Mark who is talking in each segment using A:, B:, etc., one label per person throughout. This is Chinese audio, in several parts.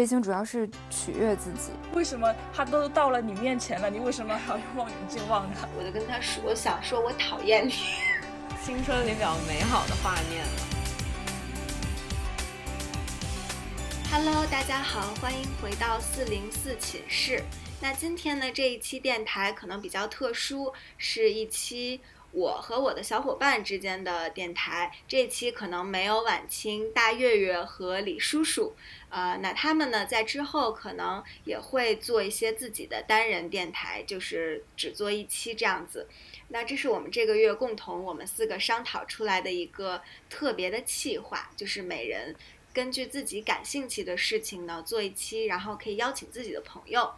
A: 追星主要是取悦自己。
B: 为什么他都到了你面前了，你为什么还要用望远镜望他？
C: 我就跟他说，我想说我讨厌你。
D: 青春里比较美好的画面。
C: Hello，大家好，欢迎回到四零四寝室。那今天呢，这一期电台可能比较特殊，是一期我和我的小伙伴之间的电台。这一期可能没有晚清、大月月和李叔叔，呃，那他们呢，在之后可能也会做一些自己的单人电台，就是只做一期这样子。那这是我们这个月共同我们四个商讨出来的一个特别的企划，就是每人根据自己感兴趣的事情呢做一期，然后可以邀请自己的朋友。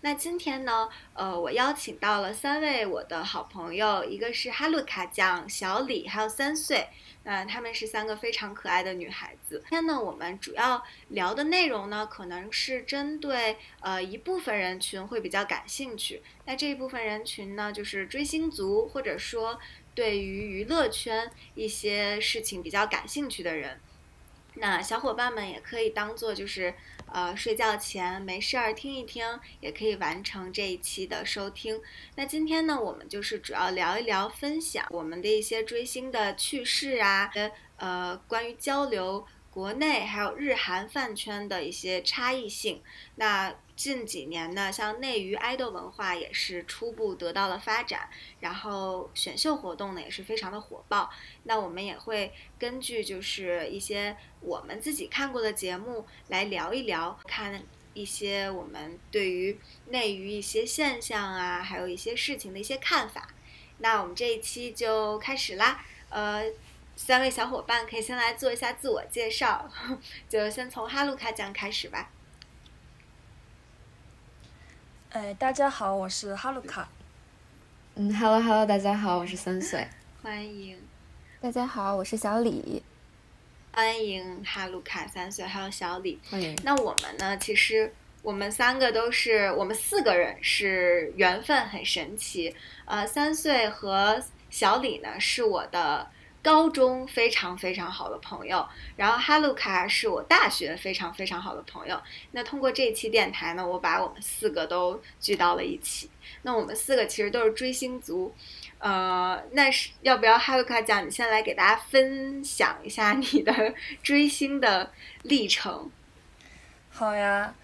C: 那今天呢，呃，我邀请到了三位我的好朋友，一个是哈鲁卡酱、小李，还有三岁。嗯，她们是三个非常可爱的女孩子。今天呢，我们主要聊的内容呢，可能是针对呃一部分人群会比较感兴趣。那这一部分人群呢，就是追星族，或者说对于娱乐圈一些事情比较感兴趣的人。那小伙伴们也可以当做就是呃睡觉前没事儿听一听，也可以完成这一期的收听。那今天呢，我们就是主要聊一聊分享我们的一些追星的趣事啊，跟呃，关于交流国内还有日韩饭圈的一些差异性。那近几年呢，像内娱爱豆文化也是初步得到了发展，然后选秀活动呢也是非常的火爆。那我们也会根据就是一些我们自己看过的节目来聊一聊，看一些我们对于内娱一些现象啊，还有一些事情的一些看法。那我们这一期就开始啦，呃，三位小伙伴可以先来做一下自我介绍，就先从哈鲁卡讲开始吧。
B: 哎，大家好，我是哈鲁卡。
D: 嗯，Hello Hello，大家好，我是三岁。
C: 欢迎，
A: 大家好，我是小李。
C: 欢迎哈鲁卡三岁，还有小李。
D: 欢迎。
C: 那我们呢？其实我们三个都是，我们四个人是缘分很神奇。呃，三岁和小李呢是我的。高中非常非常好的朋友，然后哈鲁卡是我大学非常非常好的朋友。那通过这期电台呢，我把我们四个都聚到了一起。那我们四个其实都是追星族，呃，那是要不要哈鲁卡讲？你先来给大家分享一下你的追星的历程。
B: 好呀，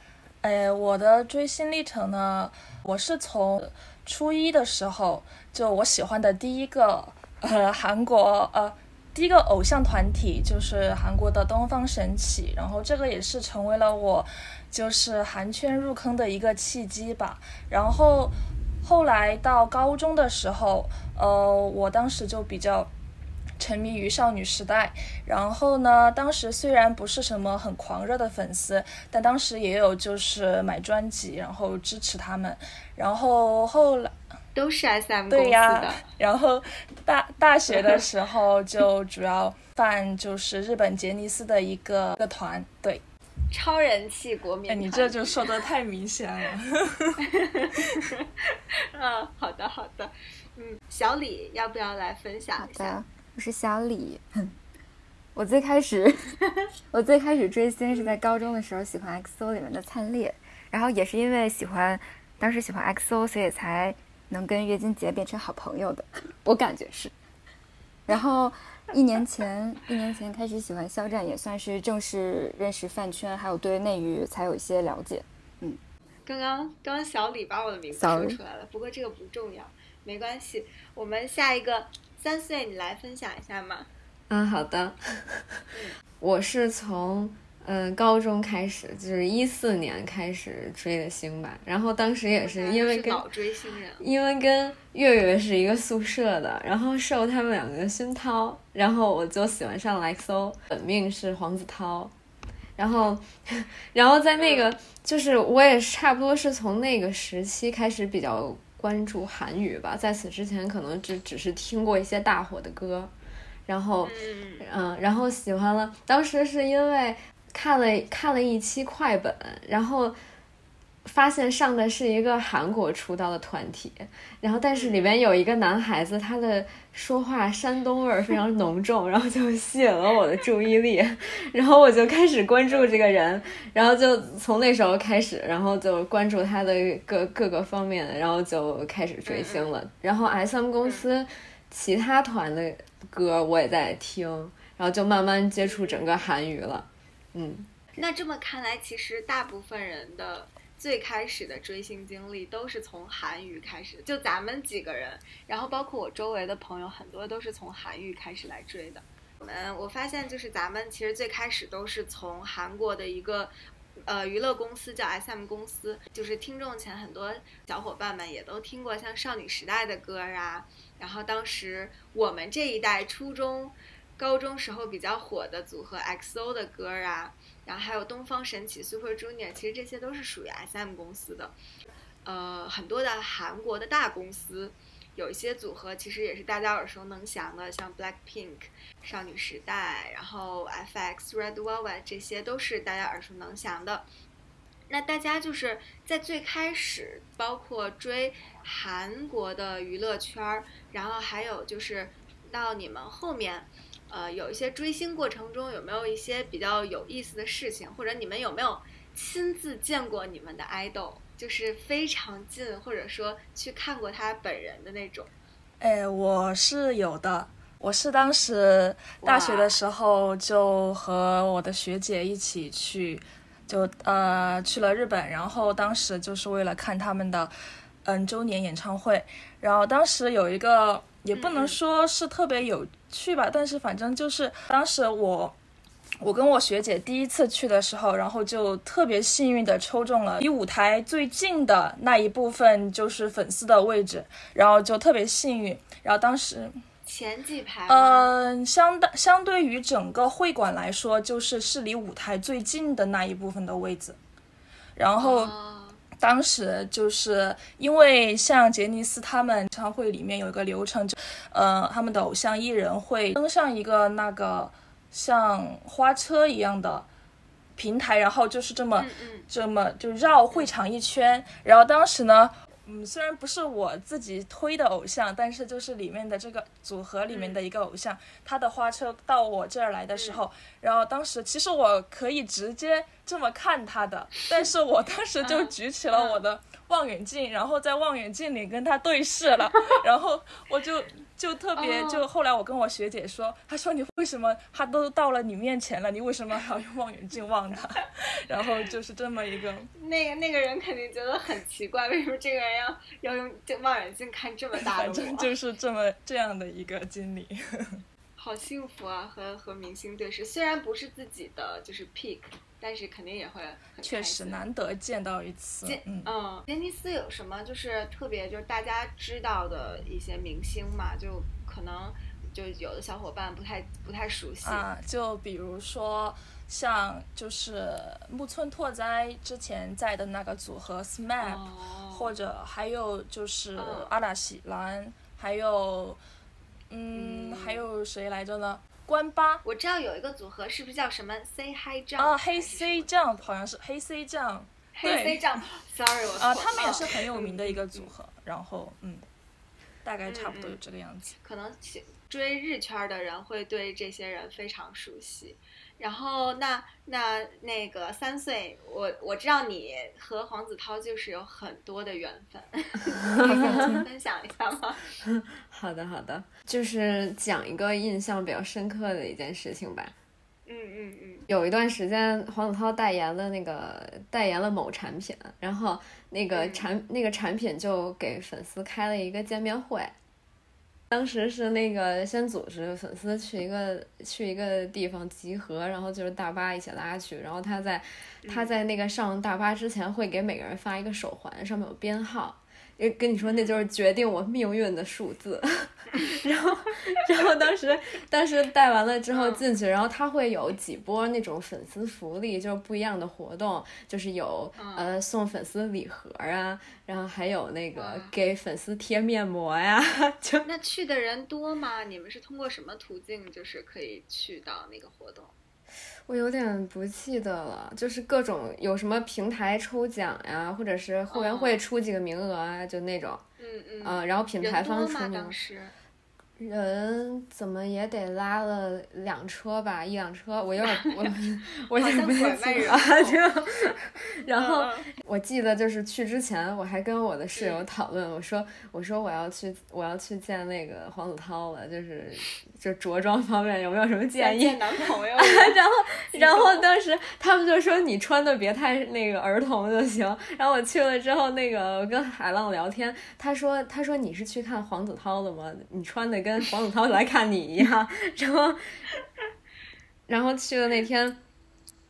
B: 呃，我的追星历程呢，我是从初一的时候就我喜欢的第一个。呃，韩国呃，第一个偶像团体就是韩国的东方神起，然后这个也是成为了我就是韩圈入坑的一个契机吧。然后后来到高中的时候，呃，我当时就比较沉迷于少女时代。然后呢，当时虽然不是什么很狂热的粉丝，但当时也有就是买专辑，然后支持他们。然后后来。
C: 都是 S M
B: 公司的，然后大大学的时候就主要办就是日本杰尼斯的一个个团，对，
C: 超人气国民。
B: 哎你这就说的太明显了。
C: 嗯，好的好的，嗯，小李要不要来分享一下？
A: 我是小李，我最开始我最开始追星是在高中的时候，喜欢 X O 里面的灿烈，然后也是因为喜欢，当时喜欢 X O，所以才。能跟月经姐变成好朋友的，我感觉是。然后一年前，一年前开始喜欢肖战，也算是正式认识饭圈，还有对内娱才有一些了解。嗯，
C: 刚刚刚刚小李把我的名字说出来了，不过这个不重要，没关系。我们下一个三岁，你来分享一下吗？
D: 嗯，好的。我是从。嗯，高中开始就是一四年开始追的星吧，然后当时也是因为跟因为跟月月是一个宿舍的，然后受他们两个熏陶，然后我就喜欢上了 XO，本命是黄子韬，然后 然后在那个就是我也差不多是从那个时期开始比较关注韩语吧，在此之前可能只只是听过一些大火的歌，然后嗯，然后喜欢了，当时是因为。看了看了一期快本，然后发现上的是一个韩国出道的团体，然后但是里面有一个男孩子，他的说话山东味儿非常浓重，然后就吸引了我的注意力，然后我就开始关注这个人，然后就从那时候开始，然后就关注他的各各个方面，然后就开始追星了。然后 S.M 公司其他团的歌我也在听，然后就慢慢接触整个韩语了。嗯，
C: 那这么看来，其实大部分人的。最开始的追星经历都是从韩娱开始，就咱们几个人，然后包括我周围的朋友，很多都是从韩娱开始来追的。我们我发现就是咱们其实最开始都是从韩国的一个呃娱乐公司叫 S.M 公司，就是听众前很多小伙伴们也都听过像少女时代的歌啊，然后当时我们这一代初中、高中时候比较火的组合 X.O 的歌啊。然后还有东方神起、Super Junior，其实这些都是属于 SM 公司的。呃，很多的韩国的大公司，有一些组合其实也是大家耳熟能详的，像 Blackpink、少女时代，然后 FX、Red Velvet，这些都是大家耳熟能详的。那大家就是在最开始，包括追韩国的娱乐圈儿，然后还有就是到你们后面。呃，有一些追星过程中有没有一些比较有意思的事情，或者你们有没有亲自见过你们的爱豆，就是非常近，或者说去看过他本人的那种？
B: 哎，我是有的，我是当时大学的时候就和我的学姐一起去，就呃去了日本，然后当时就是为了看他们的嗯周年演唱会，然后当时有一个。也不能说是特别有趣吧，但是反正就是当时我，我跟我学姐第一次去的时候，然后就特别幸运的抽中了离舞台最近的那一部分，就是粉丝的位置，然后就特别幸运。然后当时
C: 前几排，
B: 嗯，相当相对于整个会馆来说，就是是离舞台最近的那一部分的位置，然后。当时就是因为像杰尼斯他们演唱会里面有一个流程，就呃他们的偶像艺人会登上一个那个像花车一样的平台，然后就是这么这么就绕会场一圈，然后当时呢。嗯，虽然不是我自己推的偶像，但是就是里面的这个组合里面的一个偶像，他的花车到我这儿来的时候，然后当时其实我可以直接这么看他的，但是我当时就举起了我的。望远镜，然后在望远镜里跟他对视了，然后我就就特别就后来我跟我学姐说，她说你为什么他都到了你面前了，你为什么还要用望远镜望他？然后就是这么一个，
C: 那个那个人肯定觉得很奇怪，为什么这个人要要用这望远镜看这么大的
B: 反正就 是这么这样的一个经历，
C: 好幸福啊！和和明星对视，虽然不是自己的，就是 pick。但是肯定也会
B: 确实难得见到一次。
C: 嗯，杰尼斯有什么就是特别就是大家知道的一些明星嘛？就可能就有的小伙伴不太不太熟悉
B: 啊。就比如说像就是木村拓哉之前在的那个组合 SMAP，或者还有就是阿拉西兰，还有嗯还有谁来着呢？关八，
C: 我知道有一个组合，是不是叫什么 Say Hi Jump？
B: 啊，黑 C Jump 好像是黑 C Jump，
C: 黑 C Jump，Sorry，我
B: 啊，他们也是很有名的一个组合，然后嗯，大概差不多有这个样子。
C: 可能追日圈的人会对这些人非常熟悉。然后那那那个三岁，我我知道你和黄子韬就是有很多的缘分，分享一下吗？
D: 好的好的，就是讲一个印象比较深刻的一件事情吧。
C: 嗯嗯嗯。
D: 有一段时间，黄子韬代言了那个代言了某产品，然后那个产那个产品就给粉丝开了一个见面会。当时是那个先组织粉丝去一个去一个地方集合，然后就是大巴一起拉去，然后他在他在那个上大巴之前会给每个人发一个手环，上面有编号。跟你说，那就是决定我命运的数字。然后，然后当时，当时带完了之后进去，然后他会有几波那种粉丝福利，就是不一样的活动，就是有呃送粉丝礼盒啊，然后还有那个给粉丝贴面膜呀。就
C: 那去的人多吗？你们是通过什么途径就是可以去到那个活动？
D: 我有点不记得了，就是各种有什么平台抽奖呀，或者是后援会出几个名额啊，就那种。
C: 嗯嗯。
D: 嗯，然后品牌方出
C: 名。
D: 人怎么也得拉了两车吧，一辆车，我有点 我我有点不太记得就 然后我记得就是去之前我还跟我的室友讨论，我说我说我要去我要去见那个黄子韬了，就是就着装方面有没有什么建议？
C: 见男朋友。
D: 然后然后当时他们就说你穿的别太那个儿童就行。然后我去了之后，那个跟海浪聊天，他说他说你是去看黄子韬的吗？你穿的跟。跟黄子韬来看你一样，然后，然后去的那天，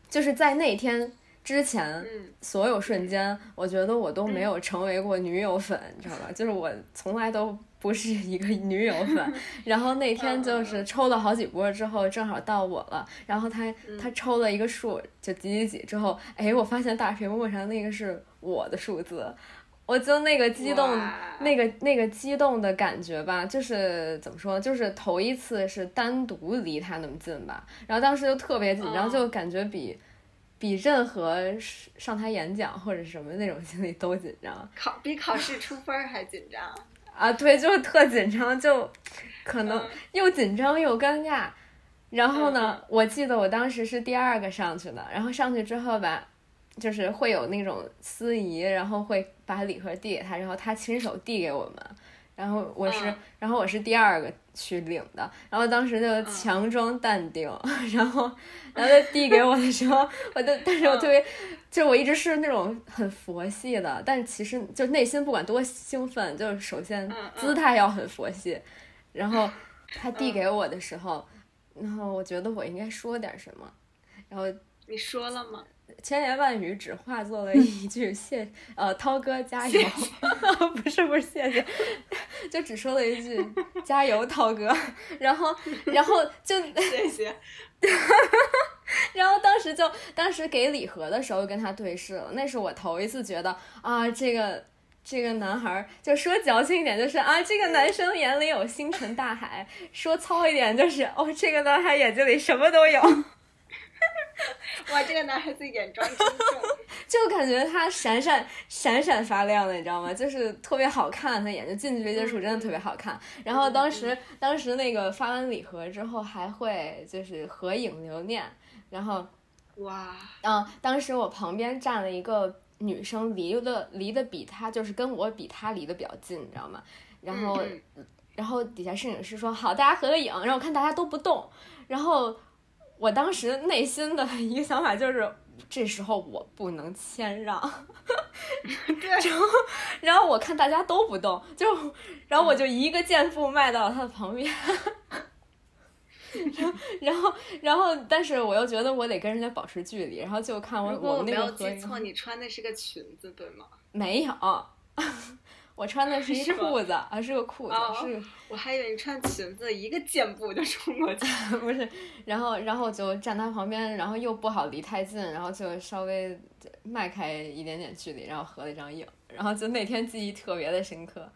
D: 就是在那天之前，所有瞬间，我觉得我都没有成为过女友粉，你知道吧？就是我从来都不是一个女友粉。然后那天就是抽了好几波之后，正好到我了。然后他他抽了一个数，就几几几之后，哎，我发现大屏幕上那个是我的数字。我就那个激动，那个那个激动的感觉吧，就是怎么说，就是头一次是单独离他那么近吧，然后当时就特别紧张，就感觉比比任何上台演讲或者什么那种经历都紧张，
C: 考比考试出分还紧张
D: 啊！对，就是特紧张，就可能又紧张又尴尬。然后呢，我记得我当时是第二个上去的，然后上去之后吧。就是会有那种司仪，然后会把礼盒递给他，然后他亲手递给我们，然后我是，然后我是第二个去领的，然后当时就强装淡定，然后，然后他递给我的时候，我就，但是我特别，就我一直是那种很佛系的，但其实就内心不管多兴奋，就是首先姿态要很佛系，然后他递给我的时候，然后我觉得我应该说点什么，然后
C: 你说了吗？
D: 千言万语只化作了一句谢，呃，涛哥加油，不是不是谢谢，就只说了一句加油，涛哥，然后然后就
C: 谢谢，
D: 然后当时就当时给礼盒的时候跟他对视了，那是我头一次觉得啊，这个这个男孩就说矫情一点就是啊，这个男生眼里有星辰大海，说糙一点就是哦，这个男孩眼睛里什么都有。
C: 哇，这个男孩子眼妆
D: 就感觉他闪闪闪闪发亮的，你知道吗？就是特别好看，他眼睛近距离接触真的特别好看。然后当时当时那个发完礼盒之后，还会就是合影留念。然后
C: 哇，
D: 嗯，当时我旁边站了一个女生，离的离的比他就是跟我比他离得比较近，你知道吗？然后然后底下摄影师说好，大家合个影。然后我看大家都不动，然后。我当时内心的一个想法就是，这时候我不能谦让，然后，然后我看大家都不动，就，然后我就一个箭步迈到了他的旁边，然后，然后，然后，但是我又觉得我得跟人家保持距离，然后就看我
C: 我
D: 没有
C: 记错，你穿的是个裙子对吗？
D: 没有。我穿的是一裤子，啊，是个裤子，是。
C: 我还以为你穿裙子，一个箭步就冲过去。
D: 不是，然后，然后就站他旁边，然后又不好离太近，然后就稍微迈开一点点距离，然后合了一张影，然后就那天记忆特别的深刻。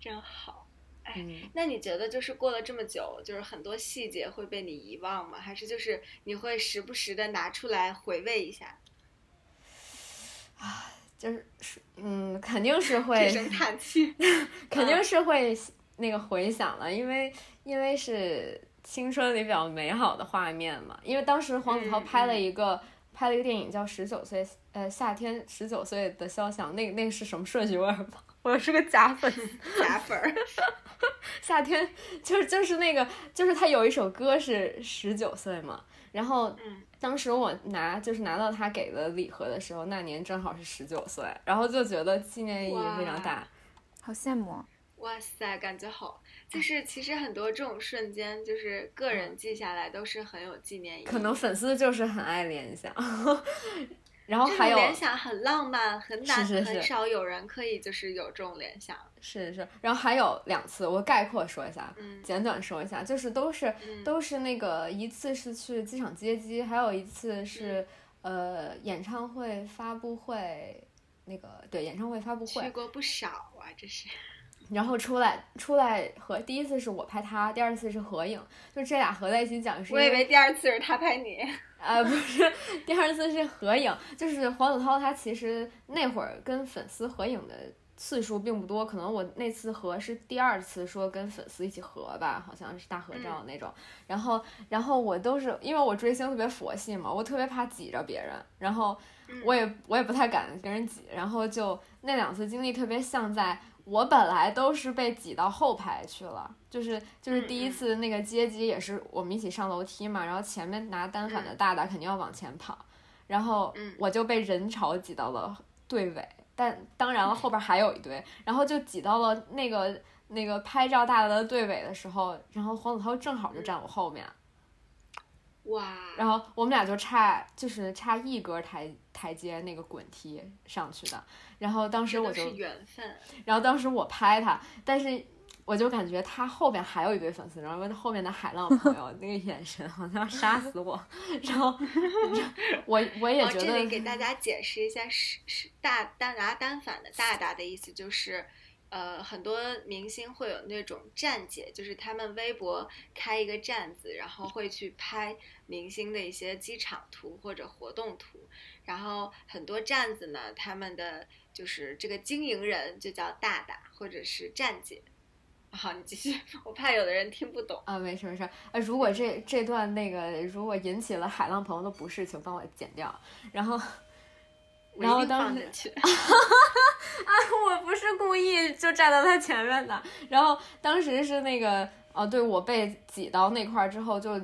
C: 真好，哎，那你觉得就是过了这么久，就是很多细节会被你遗忘吗？还是就是你会时不时的拿出来回味一下？
D: 啊。就是是，嗯，肯定是 会，
C: 叹气
D: 肯定是会那个回想了，因为因为是青春里比较美好的画面嘛。因为当时黄子韬拍了一个拍了一个电影叫《十九岁》，呃，夏天十九岁的肖像，那那个是什么顺序？我也我是个假粉，
C: 假粉儿。
D: 夏天就是就是那个就是他有一首歌是十九岁嘛，然后。当时我拿就是拿到他给的礼盒的时候，那年正好是十九岁，然后就觉得纪念意义非常大，
A: 好羡慕。
C: 哇塞，感觉好，就是其实很多这种瞬间，就是个人记下来都是很有纪念意义。
D: 可能粉丝就是很爱联想。然后还有
C: 联想很浪漫，很难，很少有人可以就是有这种联想。
D: 是是，然后还有两次，我概括说一下，简短说一下，就是都是都是那个一次是去机场接机，还有一次是呃演唱会发布会，那个对演唱会发布会。
C: 去过不少啊，这是。
D: 然后出来出来和第一次是我拍他，第二次是合影，就这俩合在一起讲是。
C: 我以为第二次是他拍你。
D: 啊，不是，第二次是合影，就是黄子韬他其实那会儿跟粉丝合影的次数并不多，可能我那次合是第二次说跟粉丝一起合吧，好像是大合照那种。然后，然后我都是因为我追星特别佛系嘛，我特别怕挤着别人，然后我也我也不太敢跟人挤，然后就那两次经历特别像在。我本来都是被挤到后排去了，就是就是第一次那个接机也是我们一起上楼梯嘛，然后前面拿单反的大大肯定要往前跑，然后我就被人潮挤到了队尾，但当然了后边还有一堆，然后就挤到了那个那个拍照大大的队尾的时候，然后黄子韬正好就站我后面。
C: 哇！
D: 然后我们俩就差就是差一格台台阶那个滚梯上去的，然后当时我就缘分，然后当时我拍他，但是我就感觉他后边还有一堆粉丝，然后后面的海浪朋友 那个眼神好像要杀死我，然后 我我也觉得。
C: 这里给大家解释一下，是是大单拿单反的大大的意思就是。呃，很多明星会有那种站姐，就是他们微博开一个站子，然后会去拍明星的一些机场图或者活动图。然后很多站子呢，他们的就是这个经营人就叫大大或者是站姐。好，你继续，我怕有的人听不懂
D: 啊。没事没事，呃，如果这这段那个如果引起了海浪朋友的不适，请帮我剪掉。然后。然后当时，啊，我不是故意就站到他前面的。然后当时是那个，哦，对我被挤到那块儿之后，就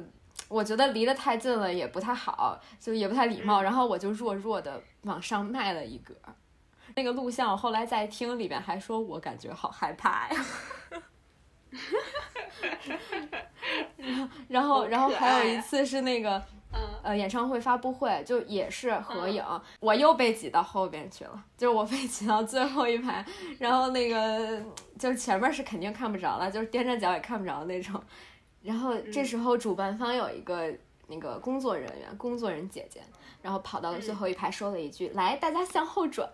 D: 我觉得离得太近了也不太好，就也不太礼貌。然后我就弱弱的往上迈了一格。那个录像我后来在听里边还说，我感觉好害怕呀。然后，然后，然后还有一次是那个。呃，演唱会发布会就也是合影，我又被挤到后边去了，就是我被挤到最后一排，然后那个就是前面是肯定看不着了，就是踮着脚也看不着那种。然后这时候主办方有一个那个工作人员，工作人姐姐，然后跑到了最后一排说了一句：“来，大家向后转。”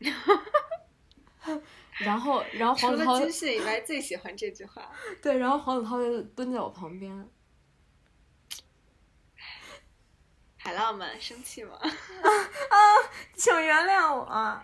D: 然后，然后黄子韬
C: 军训以外最喜欢这句话。
D: 对，然后黄子韬就蹲在我旁边。
C: 海浪们生气吗？
D: 啊，请原谅我。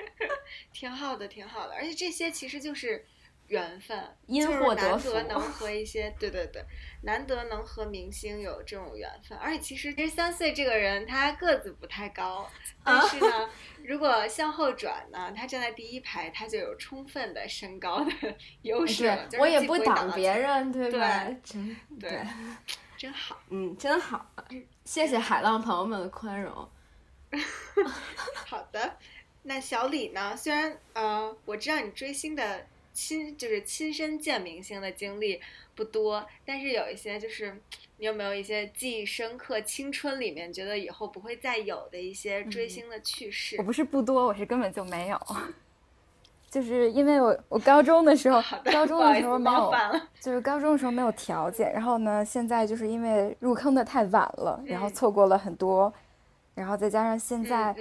C: 挺好的，挺好的，而且这些其实就是缘分，
D: 因
C: 祸得福，难得能 和一些，对对对，难得能和明星有这种缘分。而且其实其实三岁这个人他个子不太高，但是呢，如果向后转呢，他站在第一排，他就有充分的身高的 优势。
D: 我也不挡别人，
C: 对
D: 吧？
C: 真
D: 对。
C: 真好，
D: 嗯，真好，谢谢海浪朋友们的宽容。
C: 好的，那小李呢？虽然呃，我知道你追星的亲就是亲身见明星的经历不多，但是有一些就是你有没有一些记忆深刻、青春里面觉得以后不会再有的一些追星的趣事？
A: 我不是不多，我是根本就没有。就是因为我我高中的时候，高中的时候没有，就是高中的时候没有条件。然后呢，现在就是因为入坑的太晚了，然后错过了很多，然后再加上现在，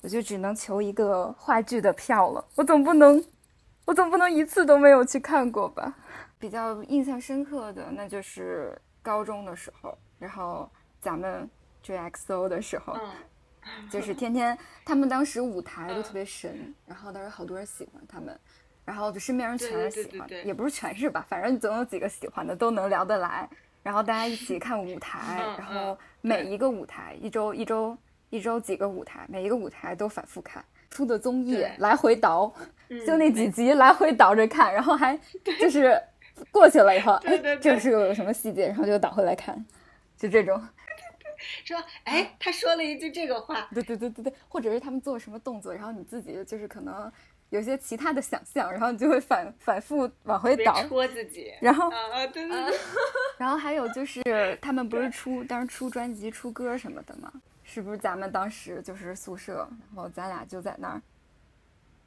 A: 我就只能求一个话剧的票了。我总不能，我总不能一次都没有去看过吧？比较印象深刻的那就是高中的时候，然后咱们追 XO 的时候。就是天天，他们当时舞台都特别神，然后当时好多人喜欢他们，然后就身边人全是喜欢，也不是全是吧，反正总有几个喜欢的，都能聊得来，然后大家一起看舞台，然后每一个舞台一周一周一周几个舞台，每一个舞台都反复看，出的综艺来回倒，就那几集来回倒着看，然后还就 是过去了以后，哎，这是有什么细节，然后就倒回来看，就这种。
C: 说，哎，他说了一句这个话，
A: 对对对对对，或者是他们做什么动作，然后你自己就是可能有些其他的想象，然后你就会反反复往回倒，
C: 戳自己，
A: 然后
C: 啊，对对对，
A: 然后还有就是 他们不是出当时出专辑、出歌什么的吗？是不是咱们当时就是宿舍，然后咱俩就在那儿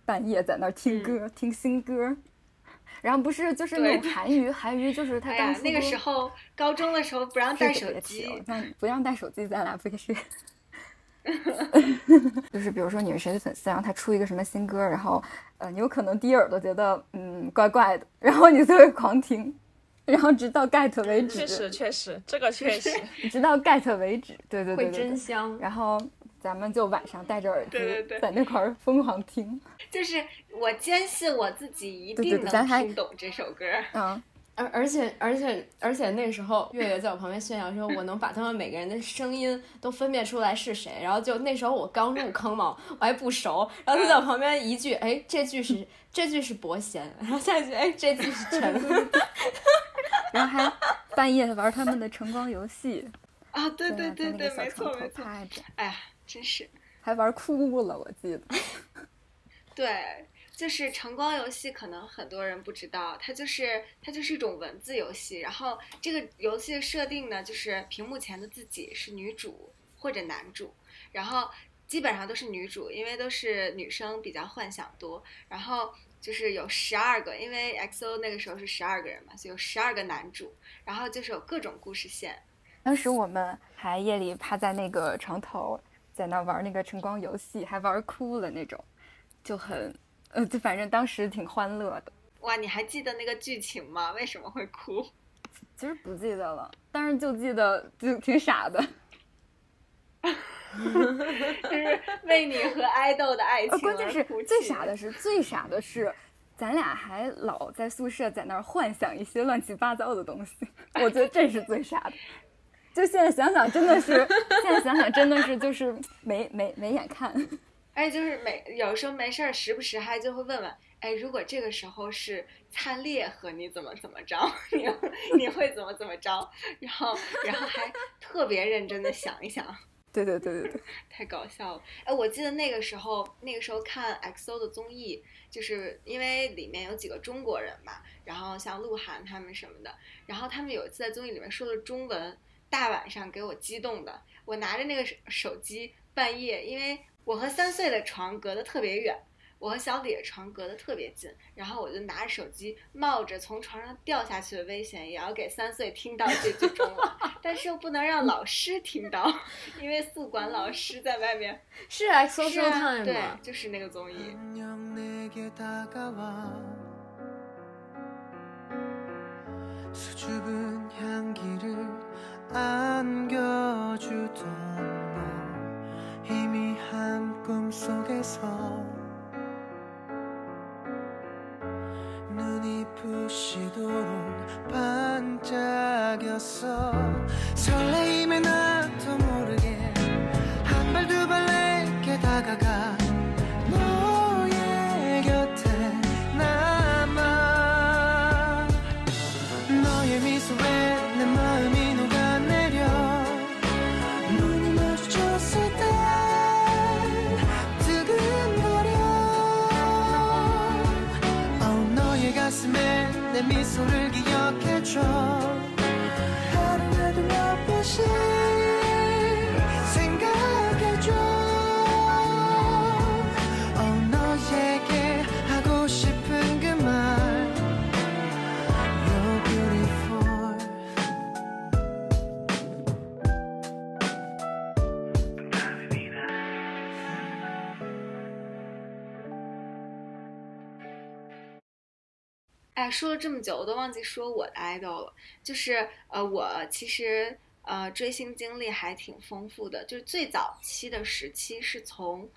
A: 半夜在那儿听歌，听新歌。然后不是就是那种韩娱，韩娱就是他
C: 那个时候高中的时候不让带手机，
A: 那不让带手机，咱俩不也是？就是比如说你是谁的粉丝，然后他出一个什么新歌，然后呃，你有可能第一耳朵觉得嗯怪怪的，然后你就会狂听，然后直到 get 为止。
B: 确实确实，这个确实，
A: 直到 get 为止。对对对，
D: 会真香。
A: 然后咱们就晚上戴着耳
C: 机
A: 在那块儿疯狂听。
C: 就是我坚信我自己一定能听懂这首歌。
A: 嗯。
D: 而而且而且而且那时候月月在我旁边炫耀说，我能把他们每个人的声音都分辨出来是谁。然后就那时候我刚入坑嘛，我还不熟。然后他在我旁边一句，哎，这句是这句是伯贤，然后下一句，哎，这句是陈。
A: 然后还半夜玩他们的晨光游戏
C: 啊，对对对对，没错
A: 没
C: 错。哎呀，真是
A: 还玩哭了，我记得。
C: 对。就是晨光游戏，可能很多人不知道，它就是它就是一种文字游戏。然后这个游戏的设定呢，就是屏幕前的自己是女主或者男主，然后基本上都是女主，因为都是女生比较幻想多。然后就是有十二个，因为 XO 那个时候是十二个人嘛，所以有十二个男主，然后就是有各种故事线。
A: 当时我们还夜里趴在那个床头，在那玩那个晨光游戏，还玩哭了那种，就很。呃，就反正当时挺欢乐的。
C: 哇，你还记得那个剧情吗？为什么会哭？
A: 其实不记得了，但是就记得就挺傻的。
C: 就是为你和爱豆的爱情。
A: 关键是最傻的是最傻的是，咱俩还老在宿舍在那儿幻想一些乱七八糟的东西。我觉得这是最傻的。就现在想想，真的是现在想想真的是就是没没没眼看。
C: 哎，就是每有时候没事儿，时不时还就会问问，哎，如果这个时候是灿烈和你怎么怎么着，你你会怎么怎么着？然后然后还特别认真的想一想。
A: 对对对对对，
C: 太搞笑了。哎，我记得那个时候，那个时候看 XO 的综艺，就是因为里面有几个中国人嘛，然后像鹿晗他们什么的，然后他们有一次在综艺里面说的中文，大晚上给我激动的，我拿着那个手机半夜，因为。我和三岁的床隔得特别远，我和小李的床隔得特别近，然后我就拿着手机，冒着从床上掉下去的危险，也要给三岁听到这句中文，但是又不能让老师听到，因为宿管老师在外面。
D: 是啊，搜搜看
C: 对，就是那个综艺。 꿈 속에서 눈이 부시도록 반짝였어. 설레임에 나 기억해줘 하루라 哎，说了这么久，我都忘记说我的 idol 了。就是呃，我其实呃追星经历还挺丰富的。就是最早期的时期是从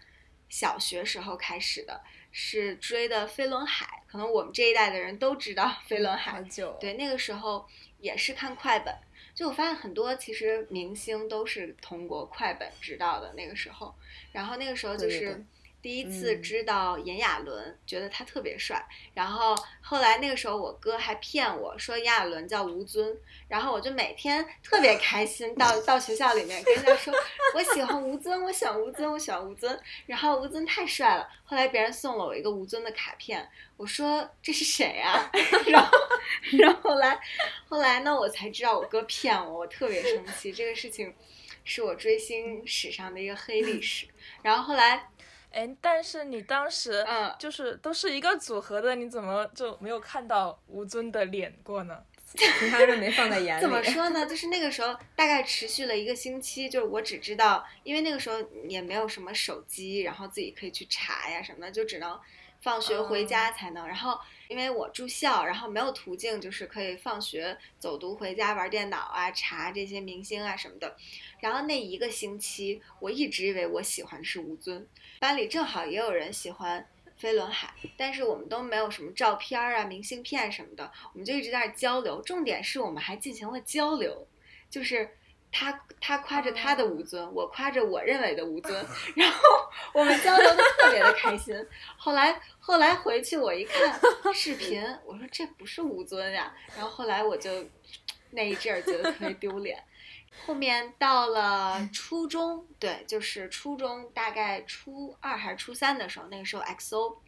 C: 小学时候开始的，是追的飞轮海。可能我们这一代的人都知道 飞轮海。久对，那个时候也是看快本。就我发现很多其实明星都是通过快本知道的。那个时候，然后那个时候就是。第一次知道炎亚纶，觉得他特别帅。然后后来那个时候，我哥还骗我说炎亚纶叫吴尊，然后我就每天特别开心，到到学校里面跟人家说，我喜欢吴尊，我喜欢吴尊，我喜欢吴尊。然后吴尊太帅了，后来别人送了我一个吴尊的卡片，我说这是谁啊？然后然后后来后来呢，我才知道我哥骗我，我特别生气。这个事情是我追星史上的一个黑历史。然后后来。
B: 哎，但是你当时，嗯，就是都是一个组合的，你怎么就没有看到吴尊的脸过呢？
D: 其他人没放在眼里。
C: 怎么说呢？就是那个时候大概持续了一个星期，就是我只知道，因为那个时候也没有什么手机，然后自己可以去查呀什么的，就只能放学回家才能。然后因为我住校，然后没有途径，就是可以放学走读回家玩电脑啊，查这些明星啊什么的。然后那一个星期，我一直以为我喜欢的是吴尊，班里正好也有人喜欢。飞轮海，但是我们都没有什么照片啊、明信片什么的，我们就一直在那交流。重点是我们还进行了交流，就是他他夸着他的吴尊，我夸着我认为的吴尊，然后我们交流的特别的开心。后来后来回去我一看视频，我说这不是吴尊呀。然后后来我就那一阵儿觉得特别丢脸。后面到了初中，对，就是初中，大概初二还是初三的时候，那个时候 XO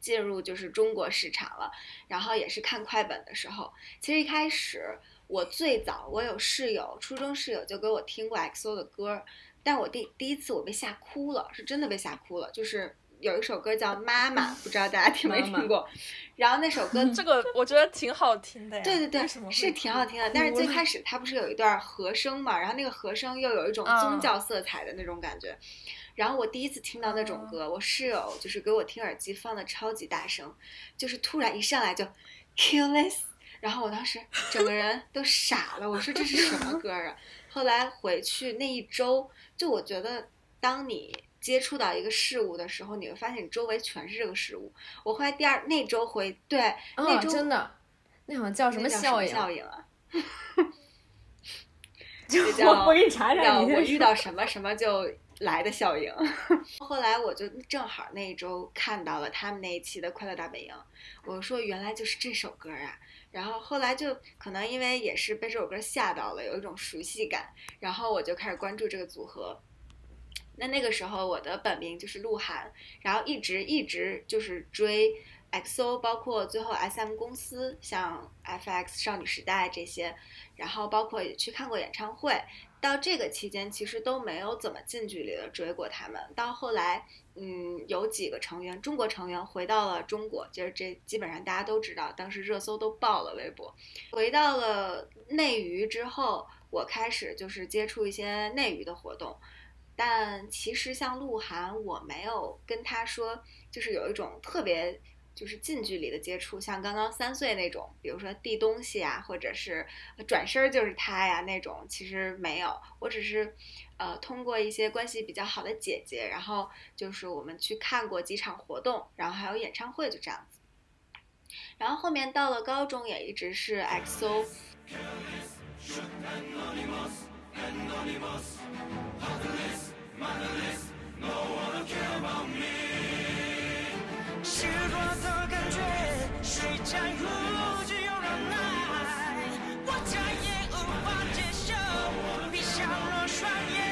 C: 进入就是中国市场了，然后也是看快本的时候。其实一开始我最早我有室友，初中室友就给我听过 XO 的歌，但我第第一次我被吓哭了，是真的被吓哭了，就是。有一首歌叫《妈妈》，不知道大家 听没听过。然后那首歌，
B: 这个我觉得挺好听的呀。
C: 对对对，是挺好听的。但是最开始它不是有一段和声嘛？然后那个和声又有一种宗教色彩的那种感觉。然后我第一次听到那种歌，我室友就是给我听耳机放的超级大声，就是突然一上来就 Kill This，然后我当时整个人都傻了。我说这是什么歌啊？后来回去那一周，就我觉得当你。接触到一个事物的时候，你会发现你周围全是这个事物。我后来第二那周回对那周
D: 真的，那好像叫什么效应？
C: 效应啊！
D: 就我我给你查查，
C: 我遇到什么什么就来的效应。后来我就正好那一周看到了他们那一期的《快乐大本营》，我说原来就是这首歌啊。然后后来就可能因为也是被这首歌吓到了，有一种熟悉感，然后我就开始关注这个组合。那那个时候我的本名就是鹿晗，然后一直一直就是追 XO，包括最后 SM 公司，像 FX 少女时代这些，然后包括也去看过演唱会。到这个期间其实都没有怎么近距离的追过他们。到后来，嗯，有几个成员，中国成员回到了中国，就是这基本上大家都知道，当时热搜都爆了微博。回到了内娱之后，我开始就是接触一些内娱的活动。但其实像鹿晗，我没有跟他说，就是有一种特别就是近距离的接触，像刚刚三岁那种，比如说递东西啊，或者是转身就是他呀那种，其实没有。我只是呃通过一些关系比较好的姐姐，然后就是我们去看过几场活动，然后还有演唱会，就这样子。然后后面到了高中也一直是 XO。失落的感觉，谁在乎？只有忍耐，我再也无法接受，闭上了双眼。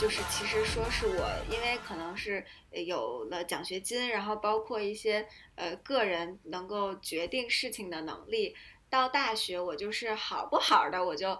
C: 就是其实说是我，因为可能是有了奖学金，然后包括一些呃个人能够决定事情的能力。到大学我就是好不好的，我就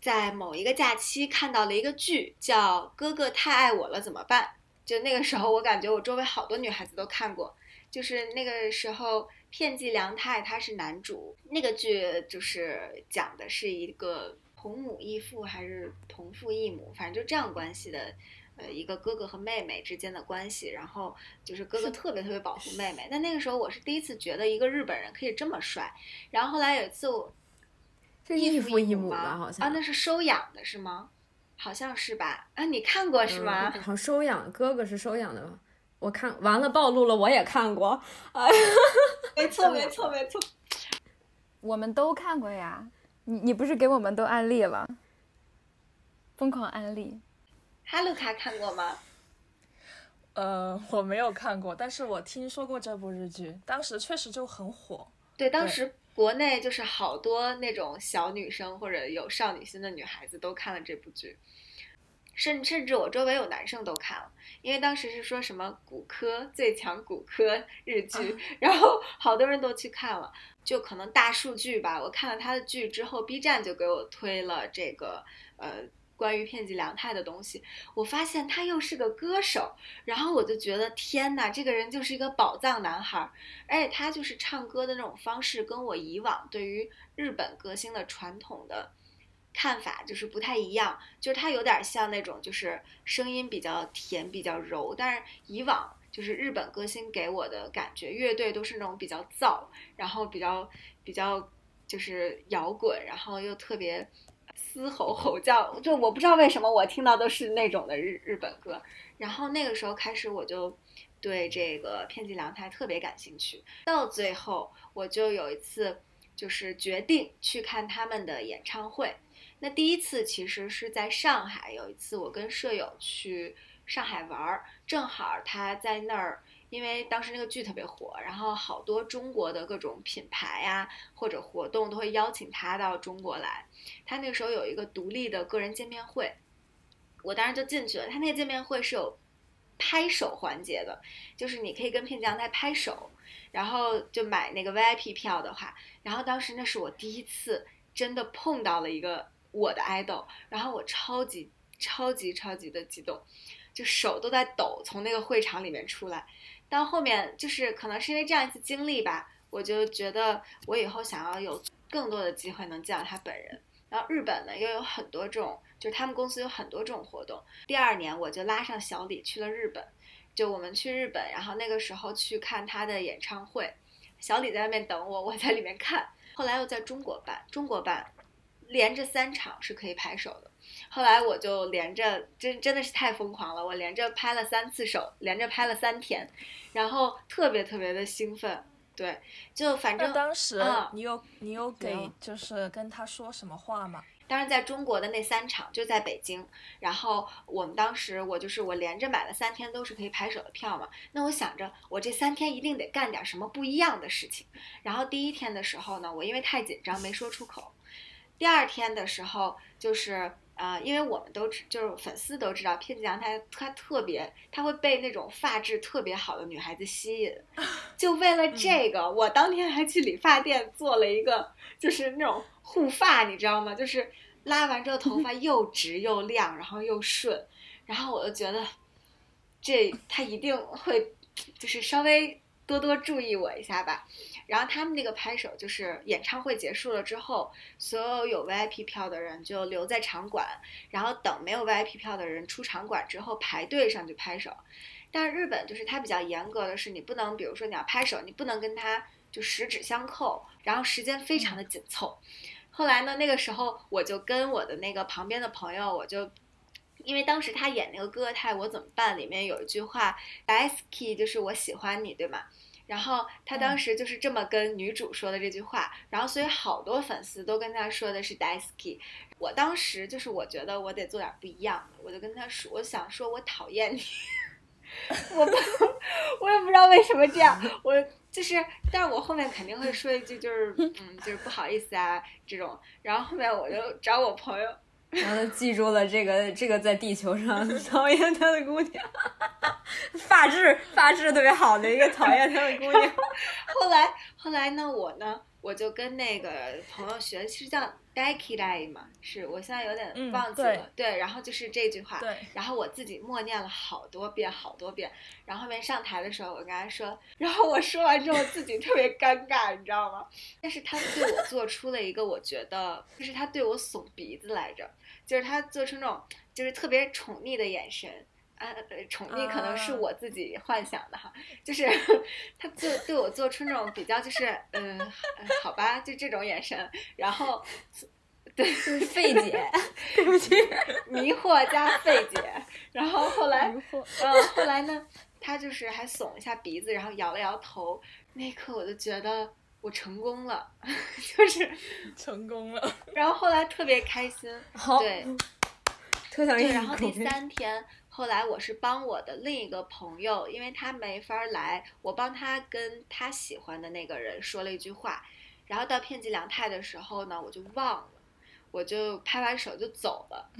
C: 在某一个假期看到了一个剧，叫《哥哥太爱我了怎么办》。就那个时候，我感觉我周围好多女孩子都看过。就是那个时候，片寄凉太他是男主，那个剧就是讲的是一个同母异父还是同父异母，反正就这样关系的，呃，一个哥哥和妹妹之间的关系。然后就是哥哥特别特别保护妹妹。那那个时候我是第一次觉得一个日本人可以这么帅。然后后来有一次我，
D: 是异父异
C: 母
D: 吧？好像
C: 啊，那是收养的是吗？好像是吧？啊，你看过是吗？
D: 好收养，哥哥是收养的吗？我看完了，暴露了，我也看过。哎，
C: 没错，没错，没错，
A: 我们都看过呀。你你不是给我们都安利了？疯狂安利。
C: 哈鲁卡看过吗？
B: 呃，我没有看过，但是我听说过这部日剧，当时确实就很火。
C: 对，当时国内就是好多那种小女生或者有少女心的女孩子都看了这部剧。甚甚至我周围有男生都看了，因为当时是说什么骨科最强骨科日剧，然后好多人都去看了，就可能大数据吧。我看了他的剧之后，B 站就给我推了这个呃关于片寄凉太的东西。我发现他又是个歌手，然后我就觉得天呐，这个人就是一个宝藏男孩，而且他就是唱歌的那种方式，跟我以往对于日本歌星的传统的。看法就是不太一样，就是他有点像那种，就是声音比较甜、比较柔。但是以往就是日本歌星给我的感觉，乐队都是那种比较燥，然后比较比较就是摇滚，然后又特别嘶吼吼叫。就我不知道为什么我听到都是那种的日日本歌。然后那个时候开始，我就对这个片寄凉太特别感兴趣。到最后，我就有一次就是决定去看他们的演唱会。那第一次其实是在上海，有一次我跟舍友去上海玩儿，正好他在那儿，因为当时那个剧特别火，然后好多中国的各种品牌呀或者活动都会邀请他到中国来。他那个时候有一个独立的个人见面会，我当时就进去了。他那个见面会是有拍手环节的，就是你可以跟片江在拍手，然后就买那个 VIP 票的话，然后当时那是我第一次真的碰到了一个。我的爱豆，然后我超级超级超级的激动，就手都在抖，从那个会场里面出来。到后面就是可能是因为这样一次经历吧，我就觉得我以后想要有更多的机会能见到他本人。然后日本呢又有很多这种，就是他们公司有很多这种活动。第二年我就拉上小李去了日本，就我们去日本，然后那个时候去看他的演唱会，小李在外面等我，我在里面看。后来又在中国办，中国办。连着三场是可以拍手的，后来我就连着，真真的是太疯狂了，我连着拍了三次手，连着拍了三天，然后特别特别的兴奋，对，就反正
B: 当时你有你有给就是跟他说什么话吗？
C: 当然在中国的那三场就在北京，然后我们当时我就是我连着买了三天都是可以拍手的票嘛，那我想着我这三天一定得干点什么不一样的事情，然后第一天的时候呢，我因为太紧张没说出口。第二天的时候，就是呃，因为我们都知，就是粉丝都知道，片寄凉太他特别，他会被那种发质特别好的女孩子吸引。就为了这个，我当天还去理发店做了一个，就是那种护发，你知道吗？就是拉完之后头发又直又亮，然后又顺。然后我就觉得，这他一定会，就是稍微多多注意我一下吧。然后他们那个拍手就是演唱会结束了之后，所有有 VIP 票的人就留在场馆，然后等没有 VIP 票的人出场馆之后排队上去拍手。但是日本就是它比较严格的是，你不能，比如说你要拍手，你不能跟他就十指相扣，然后时间非常的紧凑。后来呢，那个时候我就跟我的那个旁边的朋友，我就因为当时他演那个哥哥泰我怎么办里面有一句话 d a i s k i 就是我喜欢你，对吗？然后他当时就是这么跟女主说的这句话，然后所以好多粉丝都跟他说的是 Daisy。我当时就是我觉得我得做点不一样的，我就跟他说，我想说我讨厌你，我不，我也不知道为什么这样，我就是，但是我后面肯定会说一句，就是嗯，就是不好意思啊这种。然后后面我就找我朋友，
D: 然后他记住了这个这个在地球上 讨厌他的姑娘，发质发质特别好的一个讨厌他的姑娘。
C: 后来后来呢，我呢？我就跟那个朋友学，其实叫 “daikidai” 嘛，是我现在有点忘记了。对，然后就是这句话，然后我自己默念了好多遍，好多遍。然后后面上台的时候，我跟他说，然后我说完之后自己特别尴尬，你知道吗？但是他对我做出了一个，我觉得就是他对我耸鼻子来着，就是他做出那种就是特别宠溺的眼神。啊，宠溺可能是我自己幻想的哈，就是 他做对我做出那种比较就是嗯，好吧，就这种眼神，然后对
D: 费解，对不起，
C: 迷惑加费解，然后后来呃后来呢，他就是还耸一下鼻子，然后摇了摇头，那一刻我就觉得我成功了，就是
B: 成功了，
C: 然后后来特别开心，对，
D: 特想对，
C: 然后第三天。后来我是帮我的另一个朋友，因为他没法来，我帮他跟他喜欢的那个人说了一句话，然后到片寄良太的时候呢，我就忘了，我就拍拍手就走了。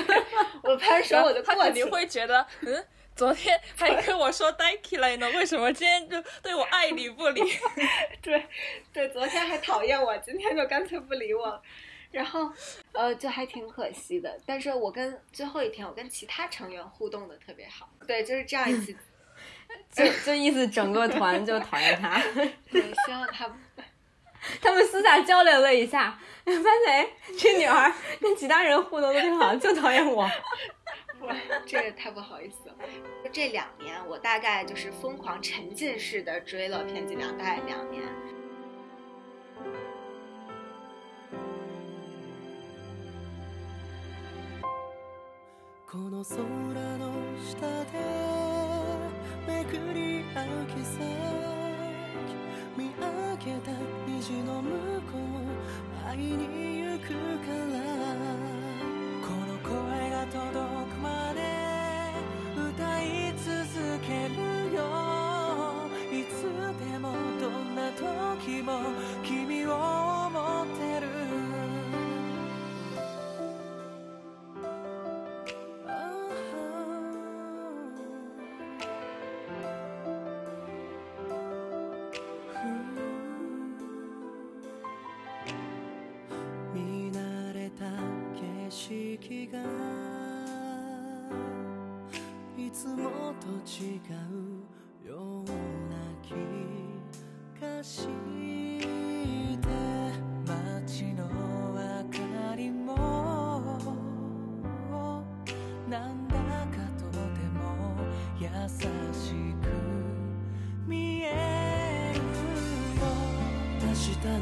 C: 我拍手我就
B: 他肯定会觉得，嗯，昨天还跟我说 d a k i 来呢，为什么今天就对我爱理不理？
C: 对，对，昨天还讨厌我，今天就干脆不理我。然后，呃，就还挺可惜的。但是我跟最后一天，我跟其他成员互动的特别好。对，就是这样一次，
D: 就就意思整个团就讨厌他。
C: 对，希望他。
D: 他们私下交流了一下，发现这女孩跟其他人互动都挺好，就讨厌我。
C: 我这个太不好意思了。这两年，我大概就是疯狂沉浸式的追了片寄良，大概两年。この空の下で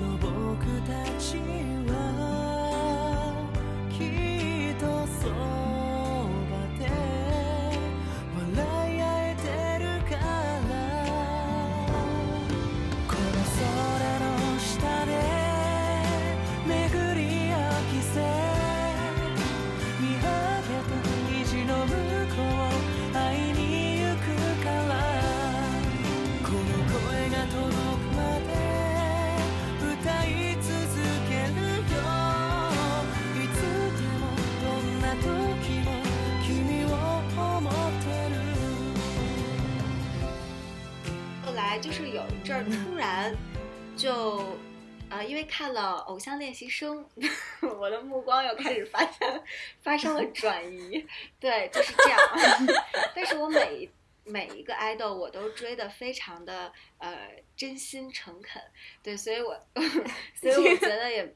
C: の僕たちは就是有一阵儿突然就，呃，因为看了《偶像练习生》，我的目光又开始发现发生了转移。对，就是这样。但是我每每一个爱豆我都追的非常的呃真心诚恳。对，所以我 所以我觉得也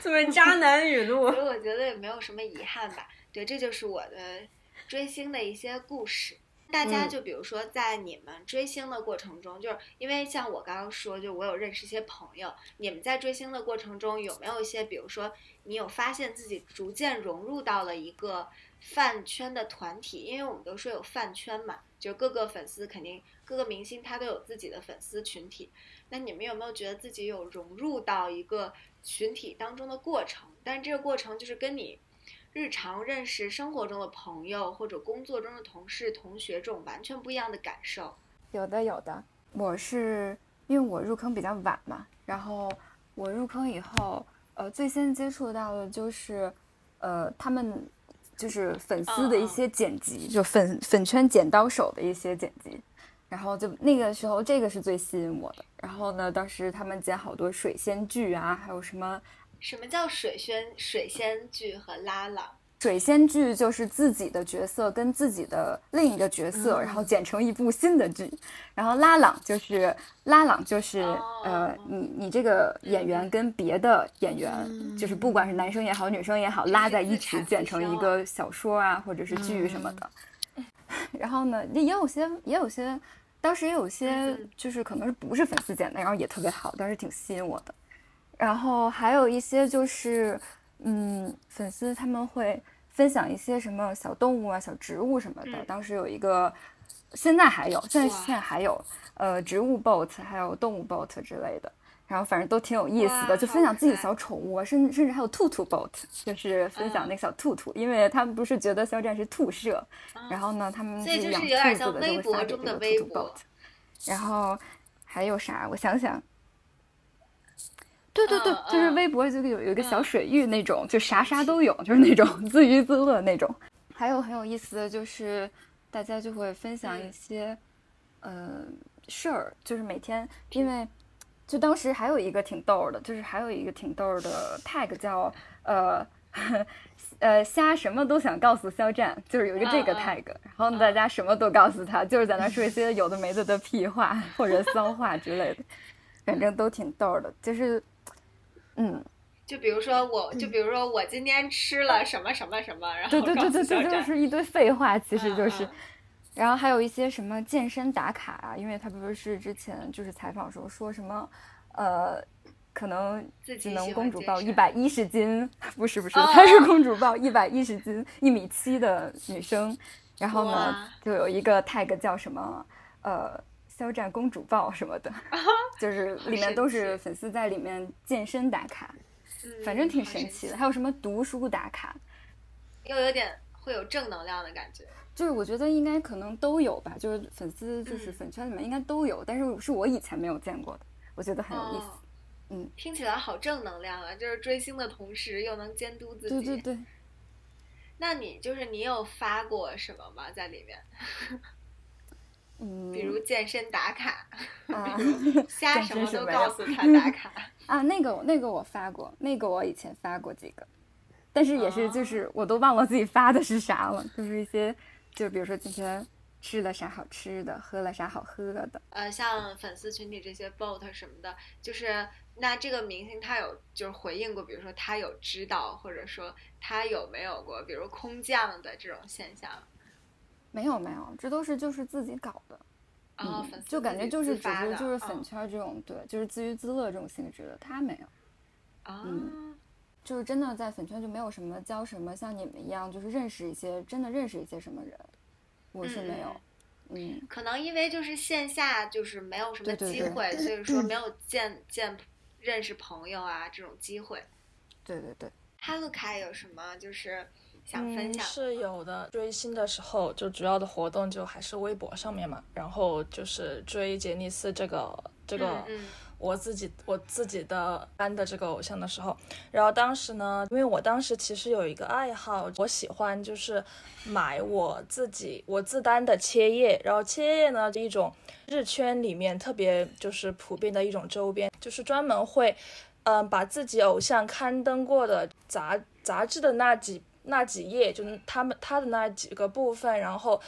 D: 作为渣男语录，
C: 所以我觉得也没有什么遗憾吧。对，这就是我的追星的一些故事。大家就比如说，在你们追星的过程中，就是因为像我刚刚说，就我有认识一些朋友，你们在追星的过程中有没有一些，比如说你有发现自己逐渐融入到了一个饭圈的团体？因为我们都说有饭圈嘛，就各个粉丝肯定各个明星他都有自己的粉丝群体。那你们有没有觉得自己有融入到一个群体当中的过程？但是这个过程就是跟你。日常认识生活中的朋友或者工作中的同事、同学这种完全不一样的感受，
A: 有的有的。我是因为我入坑比较晚嘛，然后我入坑以后，呃，最先接触到的就是呃，他们就是粉丝的一些剪辑，就粉粉圈剪刀手的一些剪辑。然后就那个时候，这个是最吸引我的。然后呢，当时他们剪好多水仙剧啊，还有什么？
C: 什么叫水仙水仙剧和拉朗？
A: 水仙剧就是自己的角色跟自己的另一个角色，然后剪成一部新的剧。然后拉朗就是拉朗就是呃，你你这个演员跟别的演员，就是不管是男生也好，女生也好，拉在一起剪成一个小说啊，或者是剧什么的。然后呢，也有些也有些，当时也有些就是可能是不是粉丝剪的，然后也特别好，当时挺吸引我的。然后还有一些就是，嗯，粉丝他们会分享一些什么小动物啊、小植物什么的。当时有一个，现在还有，现在现在还有，呃，植物 bot，还有动物 bot 之类的。然后反正都挺有意思的，就分享自己的小宠物，甚甚至还有兔兔 bot，就是分享那个小兔兔，因为他们不是觉得肖战是兔社，然后呢，他们
C: 是
A: 养兔子的，就会发这个兔兔 bot。然后还有啥？我想想。对对对，就是微博就有有一个小水域那种，就啥啥都有，就是那种自娱自乐那种。还有很有意思的就是，大家就会分享一些，呃，事儿，就是每天，因为就当时还有一个挺逗的，就是还有一个挺逗的 tag 叫呃呃瞎什么都想告诉肖战，就是有一个这个 tag，然后大家什么都告诉他，就是在那说一些有的没的的屁话或者骚话之类的，反正都挺逗的，就是。嗯，
C: 就比如说我，就比如说我今天吃了什么什么什么，然后
A: 对对对对对，就是一堆废话，其实就是，然后还有一些什么健身打卡啊，因为他不是之前就是采访时候说什么，呃，可能只能公主抱一百一十斤，不是不是，她是公主抱一百一十斤，一米七的女生，然后呢就有一个 tag 叫什么，呃。肖战公主抱什么的，就是里面都是粉丝在里面健身打卡，反正挺神奇的。还有什么读书打卡，
C: 又有点会有正能量的感觉。
A: 就是我觉得应该可能都有吧，就是粉丝就是粉圈里面应该都有，但是是我以前没有见过的，我觉得很有意思。嗯，
C: 听起来好正能量啊！就是追星的同时又能监督自己。
A: 对对对。
C: 那你就是你有发过什么吗？在里面？
A: 嗯，
C: 比如健身打卡，瞎什么都告诉他打卡
A: 啊，那个那个我发过，那个我以前发过几个，但是也是就是我都忘了自己发的是啥了，就是一些就比如说今天吃了啥好吃的，喝了啥好喝的。
C: 呃，像粉丝群体这些 bot 什么的，就是那这个明星他有就是回应过，比如说他有知道，或者说他有没有过，比如空降的这种现象。
A: 没有没有，这都是就是自己搞的，
C: 啊，
A: 就感觉就是只是就是粉圈这种对，就是自娱自乐这种性质的，他没有，
C: 啊，
A: 就是真的在粉圈就没有什么交什么像你们一样，就是认识一些真的认识一些什么人，我是没有，嗯，
C: 可能因为就是线下就是没有什么机
A: 会，
C: 所以说没有见见认识朋友啊这种机会，
A: 对对对，
C: 哈鲁卡有什么就是。想分享
B: 是有的，追星的时候就主要的活动就还是微博上面嘛，然后就是追杰尼斯这个这个嗯我自己我自己的班的这个偶像的时候，然后当时呢，因为我当时其实有一个爱好，我喜欢就是买我自己我自单的切页，然后切页呢一种日圈里面特别就是普遍的一种周边，就是专门会嗯把自己偶像刊登过的杂杂志的那几。那几页就是他们他的那几个部分，然后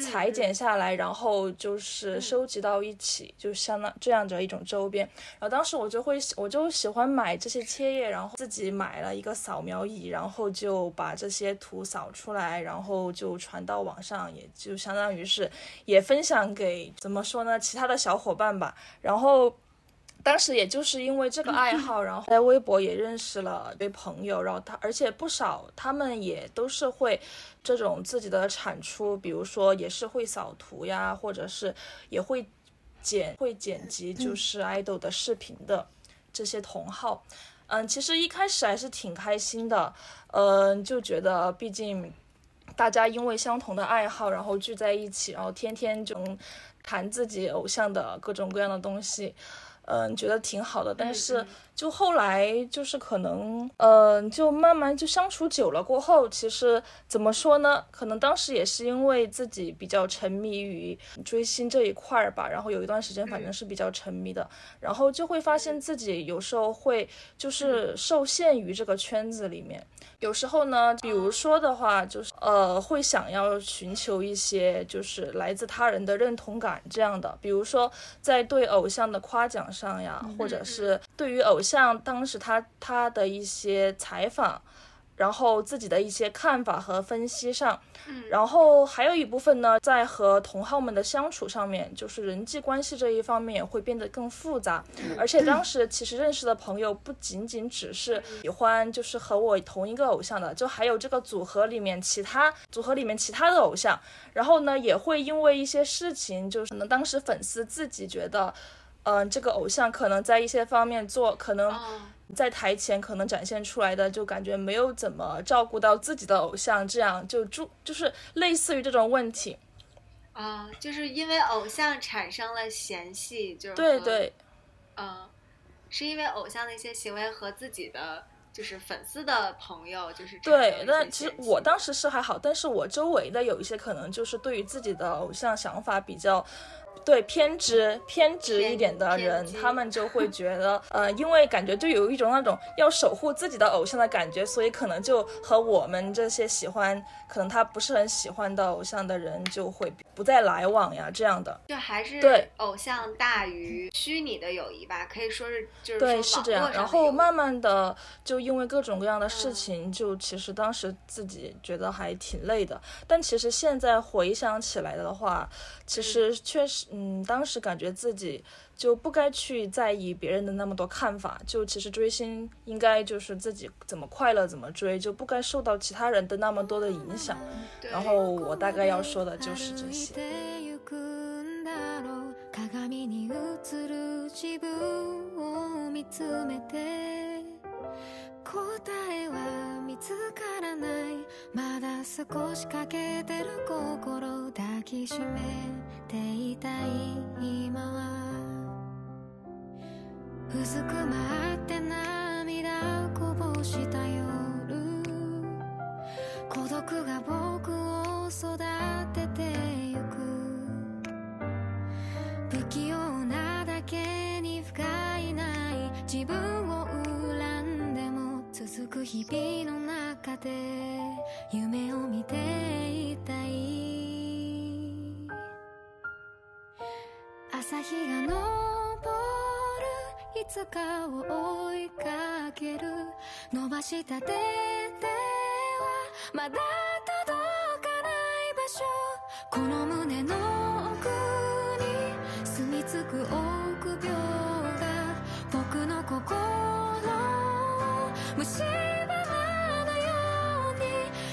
B: 裁剪下来，然后就是收集到一起，就相当这样的一种周边。然后当时我就会我就喜欢买这些切页，然后自己买了一个扫描仪，然后就把这些图扫出来，然后就传到网上，也就相当于是也分享给怎么说呢，其他的小伙伴吧。然后。当时也就是因为这个爱好，然后在微博也认识了一堆朋友，然后他而且不少他们也都是会这种自己的产出，比如说也是会扫图呀，或者是也会剪会剪辑，就是爱豆的视频的这些同好。嗯，其实一开始还是挺开心的，嗯，就觉得毕竟大家因为相同的爱好，然后聚在一起，然后天天就谈自己偶像的各种各样的东西。嗯，觉得挺好的，但是就后来就是可能，嗯，就慢慢就相处久了过后，其实怎么说呢？可能当时也是因为自己比较沉迷于追星这一块儿吧，然后有一段时间反正是比较沉迷的，然后就会发现自己有时候会就是受限于这个圈子里面。有时候呢，比如说的话，就是呃，会想要寻求一些就是来自他人的认同感这样的，比如说在对偶像的夸奖上呀，或者是对于偶像当时他他的一些采访。然后自己的一些看法和分析上，
C: 嗯，
B: 然后还有一部分呢，在和同好们的相处上面，就是人际关系这一方面会变得更复杂。而且当时其实认识的朋友不仅仅只是喜欢就是和我同一个偶像的，就还有这个组合里面其他组合里面其他的偶像。然后呢，也会因为一些事情，就是可能当时粉丝自己觉得，嗯，这个偶像可能在一些方面做可能。在台前可能展现出来的就感觉没有怎么照顾到自己的偶像，这样就注就是类似于这种问题，
C: 啊，就是因为偶像产生了嫌隙，就是
B: 对对，
C: 嗯，是因为偶像的一些行为和自己的就是粉丝的朋友就是
B: 对，但其实我当时是还好，但是我周围的有一些可能就是对于自己的偶像想法比较。对偏执偏执一点的人，他们就会觉得，呃，因为感觉就有一种那种要守护自己的偶像的感觉，所以可能就和我们这些喜欢，可能他不是很喜欢的偶像的人就会不再来往呀，这样的。
C: 就还是
B: 对
C: 偶像大于虚拟的友谊吧，可以说是就是
B: 对是这样。然后慢慢的就因为各种各样的事情，
C: 嗯、
B: 就其实当时自己觉得还挺累的，但其实现在回想起来的话，其实确实。嗯，当时感觉自己就不该去在意别人的那么多看法，就其实追星应该就是自己怎么快乐怎么追，就不该受到其他人的那么多的影响。然后我大概要说的就是这些。答えは見つからない。
E: まだ少し欠けてる心抱きしめていたい。今は。薄く舞って涙こぼした夜。孤独が僕を育ててく日々の中で夢を見ていたい。朝日が昇るいつかを追いかける。伸ばした手ではまだ届かない場所。この胸の奥に住み着く臆病が僕の心を蝕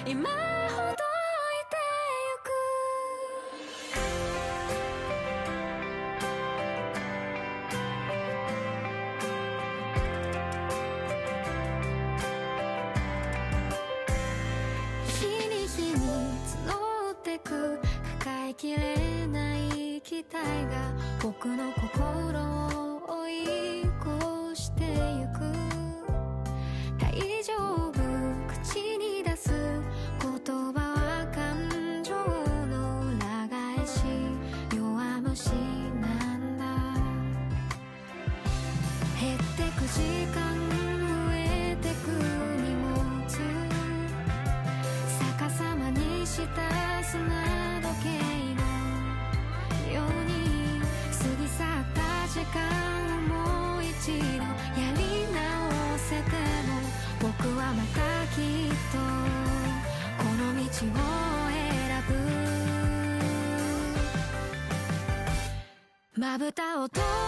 E: 今ほどいてゆく。日に日に募ってく。抱えきれない期待が僕の心まぶたを閉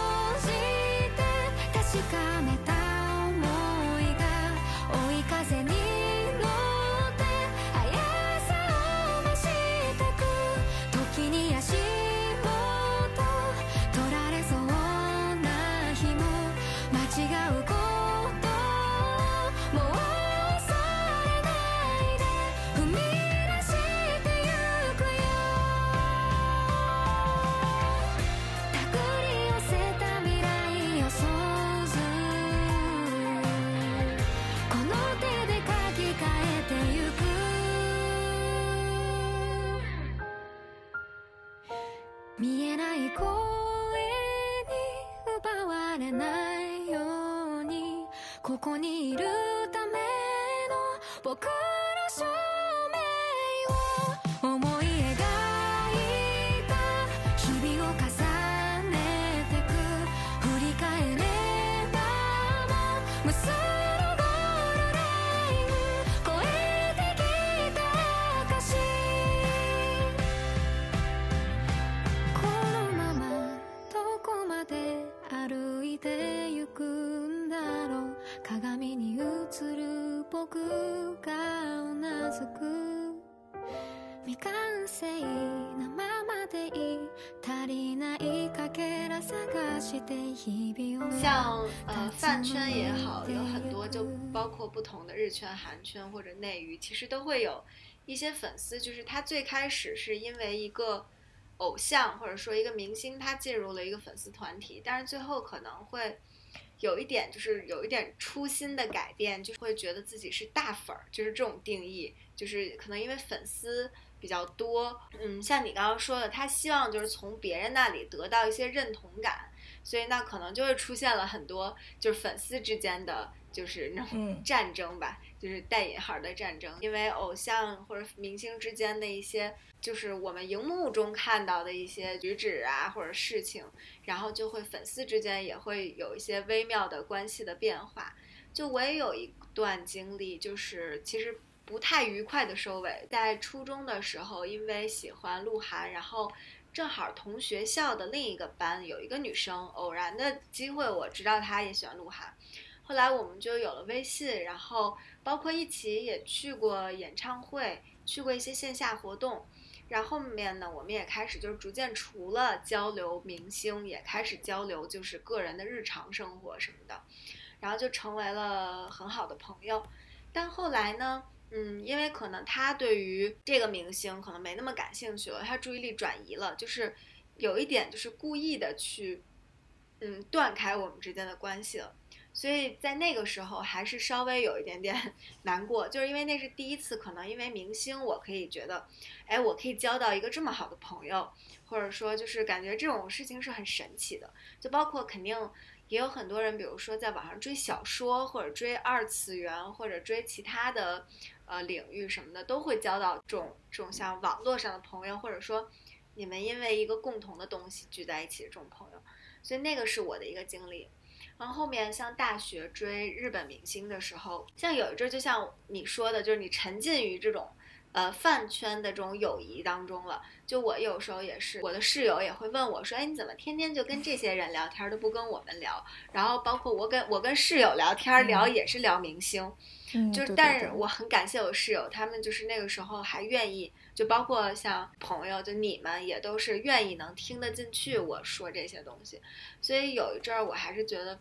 E: 像
C: 呃饭圈也好，有很多就包括不同的日圈、韩圈或者内娱，其实都会有一些粉丝，就是他最开始是因为一个偶像或者说一个明星，他进入了一个粉丝团体，但是最后可能会有一点就是有一点初心的改变，就会觉得自己是大粉儿，就是这种定义，就是可能因为粉丝比较多，嗯，像你刚刚说的，他希望就是从别人那里得到一些认同感，所以那可能就会出现了很多就是粉丝之间的就是那种
B: 嗯。
C: 战争吧，就是带引号的战争，因为偶像或者明星之间的一些就是我们荧幕中看到的一些举止啊或者事情，然后就会粉丝之间也会有一些微妙的关系的变化。就我也有一段经历，就是其实不太愉快的收尾，在初中的时候，因为喜欢鹿晗，然后正好同学校的另一个班有一个女生，偶然的机会我知道她也喜欢鹿晗，后来我们就有了微信，然后包括一起也去过演唱会，去过一些线下活动。然后面呢，我们也开始就是逐渐除了交流明星，也开始交流就是个人的日常生活什么的，然后就成为了很好的朋友。但后来呢，嗯，因为可能他对于这个明星可能没那么感兴趣了，他注意力转移了，就是有一点就是故意的去，嗯，断开我们之间的关系了。所以在那个时候还是稍微有一点点 难过，就是因为那是第一次，可能因为明星，我可以觉得，哎，我可以交到一个这么好的朋友，或者说就是感觉这种事情是很神奇的。就包括肯定也有很多人，比如说在网上追小说，或者追二次元，或者追其他的呃领域什么的，都会交到这种这种像网络上的朋友，或者说你们因为一个共同的东西聚在一起的这种朋友。所以那个是我的一个经历。然后后面像大学追日本明星的时候，像有一阵儿，就像你说的，就是你沉浸于这种呃饭圈的这种友谊当中了。就我有时候也是，我的室友也会问我说：“哎，你怎么天天就跟这些人聊天，都不跟我们聊？”然后包括我跟我跟室友聊天聊也是聊明星，
B: 嗯，
C: 就是但是我很感谢我室友，他们就是那个时候还愿意，就包括像朋友，就你们也都是愿意能听得进去我说这些东西，所以有一阵儿我还是觉得，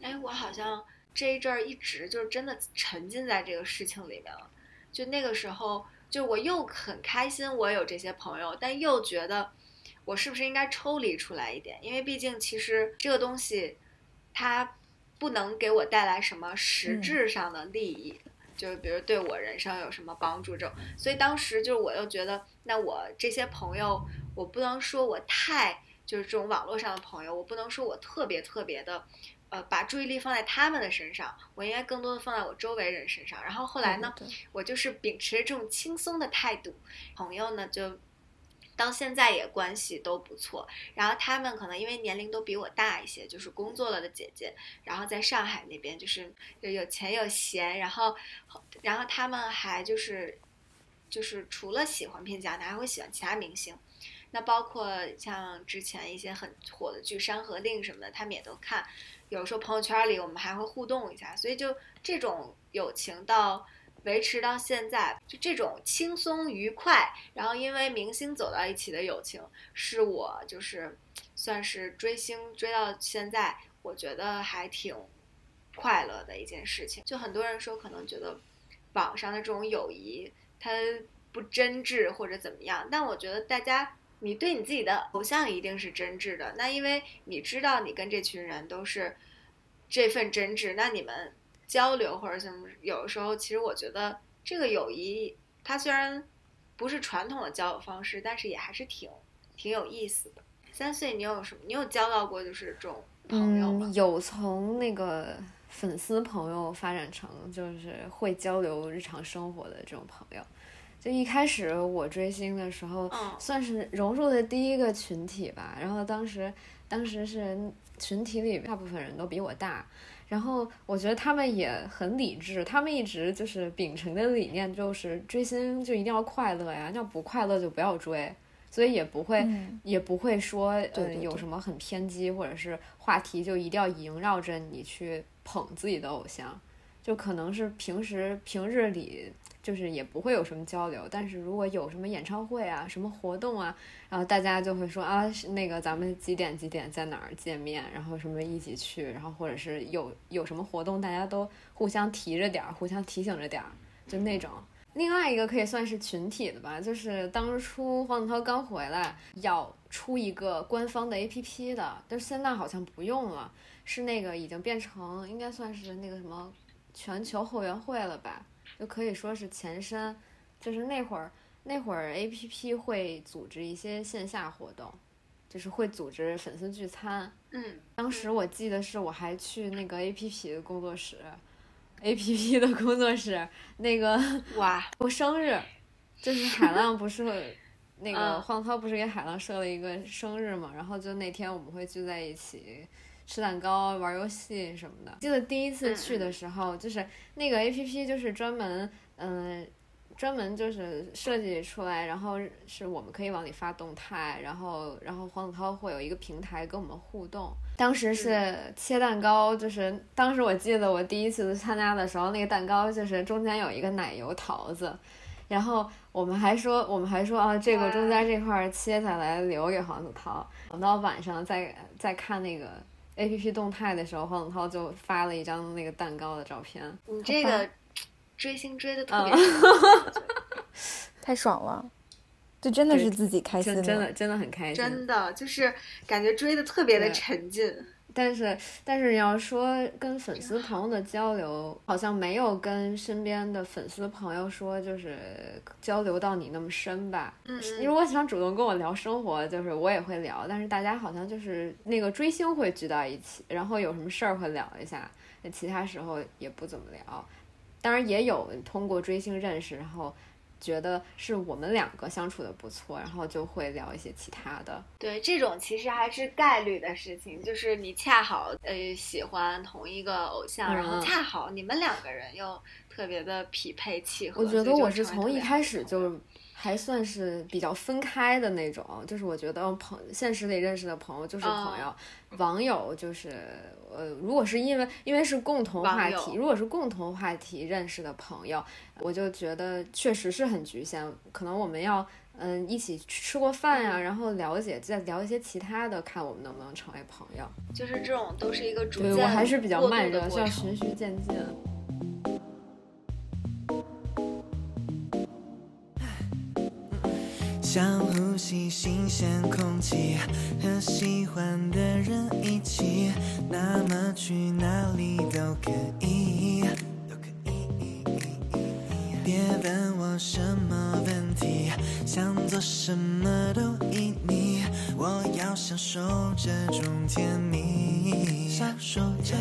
C: 哎，我好像这一阵儿一直就是真的沉浸在这个事情里面了，就那个时候，就我又很开心我有这些朋友，但又觉得我是不是应该抽离出来一点，因为毕竟其实这个东西它不能给我带来什么实
B: 嗯
C: 质上的利益。就是比如对我人生有什么帮助这种，所以当时就是我又觉得，那我这些朋友，我不能说我太就是这种网络上的朋友，我不能说我特别特别的，呃，把注意力放在他们的身上，我应该更多的放在我周围人身上。然后后来呢，
B: 对对对
C: 我就是秉持这种轻松的态度，朋友呢就到现在也关系都不错。然后他们可能因为年龄都比我大一些，就是工作了的姐姐，然后在上海那边就是就有钱有闲，然后然后他们还就是就是除了喜欢片假，他还会喜欢其他明星。那包括像之前一些很火的剧《山河令》什么的，他们也都看。有时候朋友圈里我们还会互动一下，所以就这种友情到维持到现在，就这种轻松愉快，然后因为明星走到一起的友情，是我就是算是追星追到现在，我觉得还挺快乐的一件事情。就很多人说可能觉得网上的这种友谊它不真挚或者怎么样，但我觉得大家。你对你自己的偶像一定是真挚的，那因为你知道你跟这群人都是这份真挚，那你们交流或者什么，有的时候其实我觉得这个友谊，它虽然不是传统的交友方式，但是也还是挺挺有意思的。三岁你有什么？你有交到过就是这种朋友吗？
D: 有从那个粉丝朋友发展成就是会交流日常生活的这种朋友。就一开始我追星的时候，算是融入的第一个群体吧。然后当时，当时是群体里大部分人都比我大，然后我觉得他们也很理智，他们一直就是秉承的理念就是追星就一定要快乐呀，要不快乐就不要追，所以也不会也不会说呃有什么很偏激或者是话题就一定要萦绕着你去捧自己的偶像，就可能是平时平日里。就是也不会有什么交流，但是如果有什么演唱会啊、什么活动啊，然后大家就会说啊，那个咱们几点几点在哪儿见面，然后什么一起去，然后或者是有有什么活动，大家都互相提着点儿，互相提醒着点儿，就那种。另外一个可以算是群体的吧，就是当初黄子韬刚回来要出一个官方的 APP 的，但是现在好像不用了，是那个已经变成应该算是那个什么全球后援会了吧。就可以说是前身，就是那会儿那会儿 A P P 会组织一些线下活动，就是会组织粉丝聚餐。
C: 嗯，
D: 当时我记得是我还去那个 A P P 的工作室，A P P 的工作室那个
C: 哇，
D: 我生日，就是海浪不是 那个黄涛不是给海浪设了一个生日嘛，然后就那天我们会聚在一起。吃蛋糕、玩游戏什么的。记得第一次去的时候，就是那个 A P P，就是专门，嗯，专门就是设计出来，然后是我们可以往里发动态，然后，然后黄子韬会有一个平台跟我们互动。当时是切蛋糕，就是当时我记得我第一次参加的时候，那个蛋糕就是中间有一个奶油桃子，然后我们还说，我们还说啊，这个中间这块切下来留给黄子韬，等到晚上再再看那个。A P P 动态的时候，黄子韬就发了一张那个蛋糕的照片。
C: 你这个 追星追的特别
A: 太爽了，这真的是自己开心，
D: 真的真的很开心，
C: 真的就是感觉追的特别的沉浸。
D: 但是，但是你要说跟粉丝朋友的交流，好像没有跟身边的粉丝朋友说，就是交流到你那么深吧。
C: 嗯，
D: 你如果想主动跟我聊生活，就是我也会聊，但是大家好像就是那个追星会聚到一起，然后有什么事儿会聊一下，那其他时候也不怎么聊。当然也有通过追星认识，然后。觉得是我们两个相处的不错，然后就会聊一些其他的。
C: 对，这种其实还是概率的事情，就是你恰好呃喜欢同一个偶像，然后恰好你们两个人又特别的匹配契合。
D: 我觉得我是从一开始就。还算是比较分开的那种，就是我觉得朋现实里认识的朋友就是朋友，网友就是呃，如果是因为因为是共同话题，如果是共同话题认识的朋友，我就觉得确实是很局限，可能我们要嗯一起吃过饭呀，然后了解再聊一些其他的，看我们能不能成为朋友。
C: 就是这种都是一个逐
D: 渐对我还是比较慢热，需要循序渐进。
F: 想呼吸新鲜空气，和喜欢的人一起，那么去哪里都可以。别问我什么问题，想做什么都依你。我要享受这种甜蜜，享受着。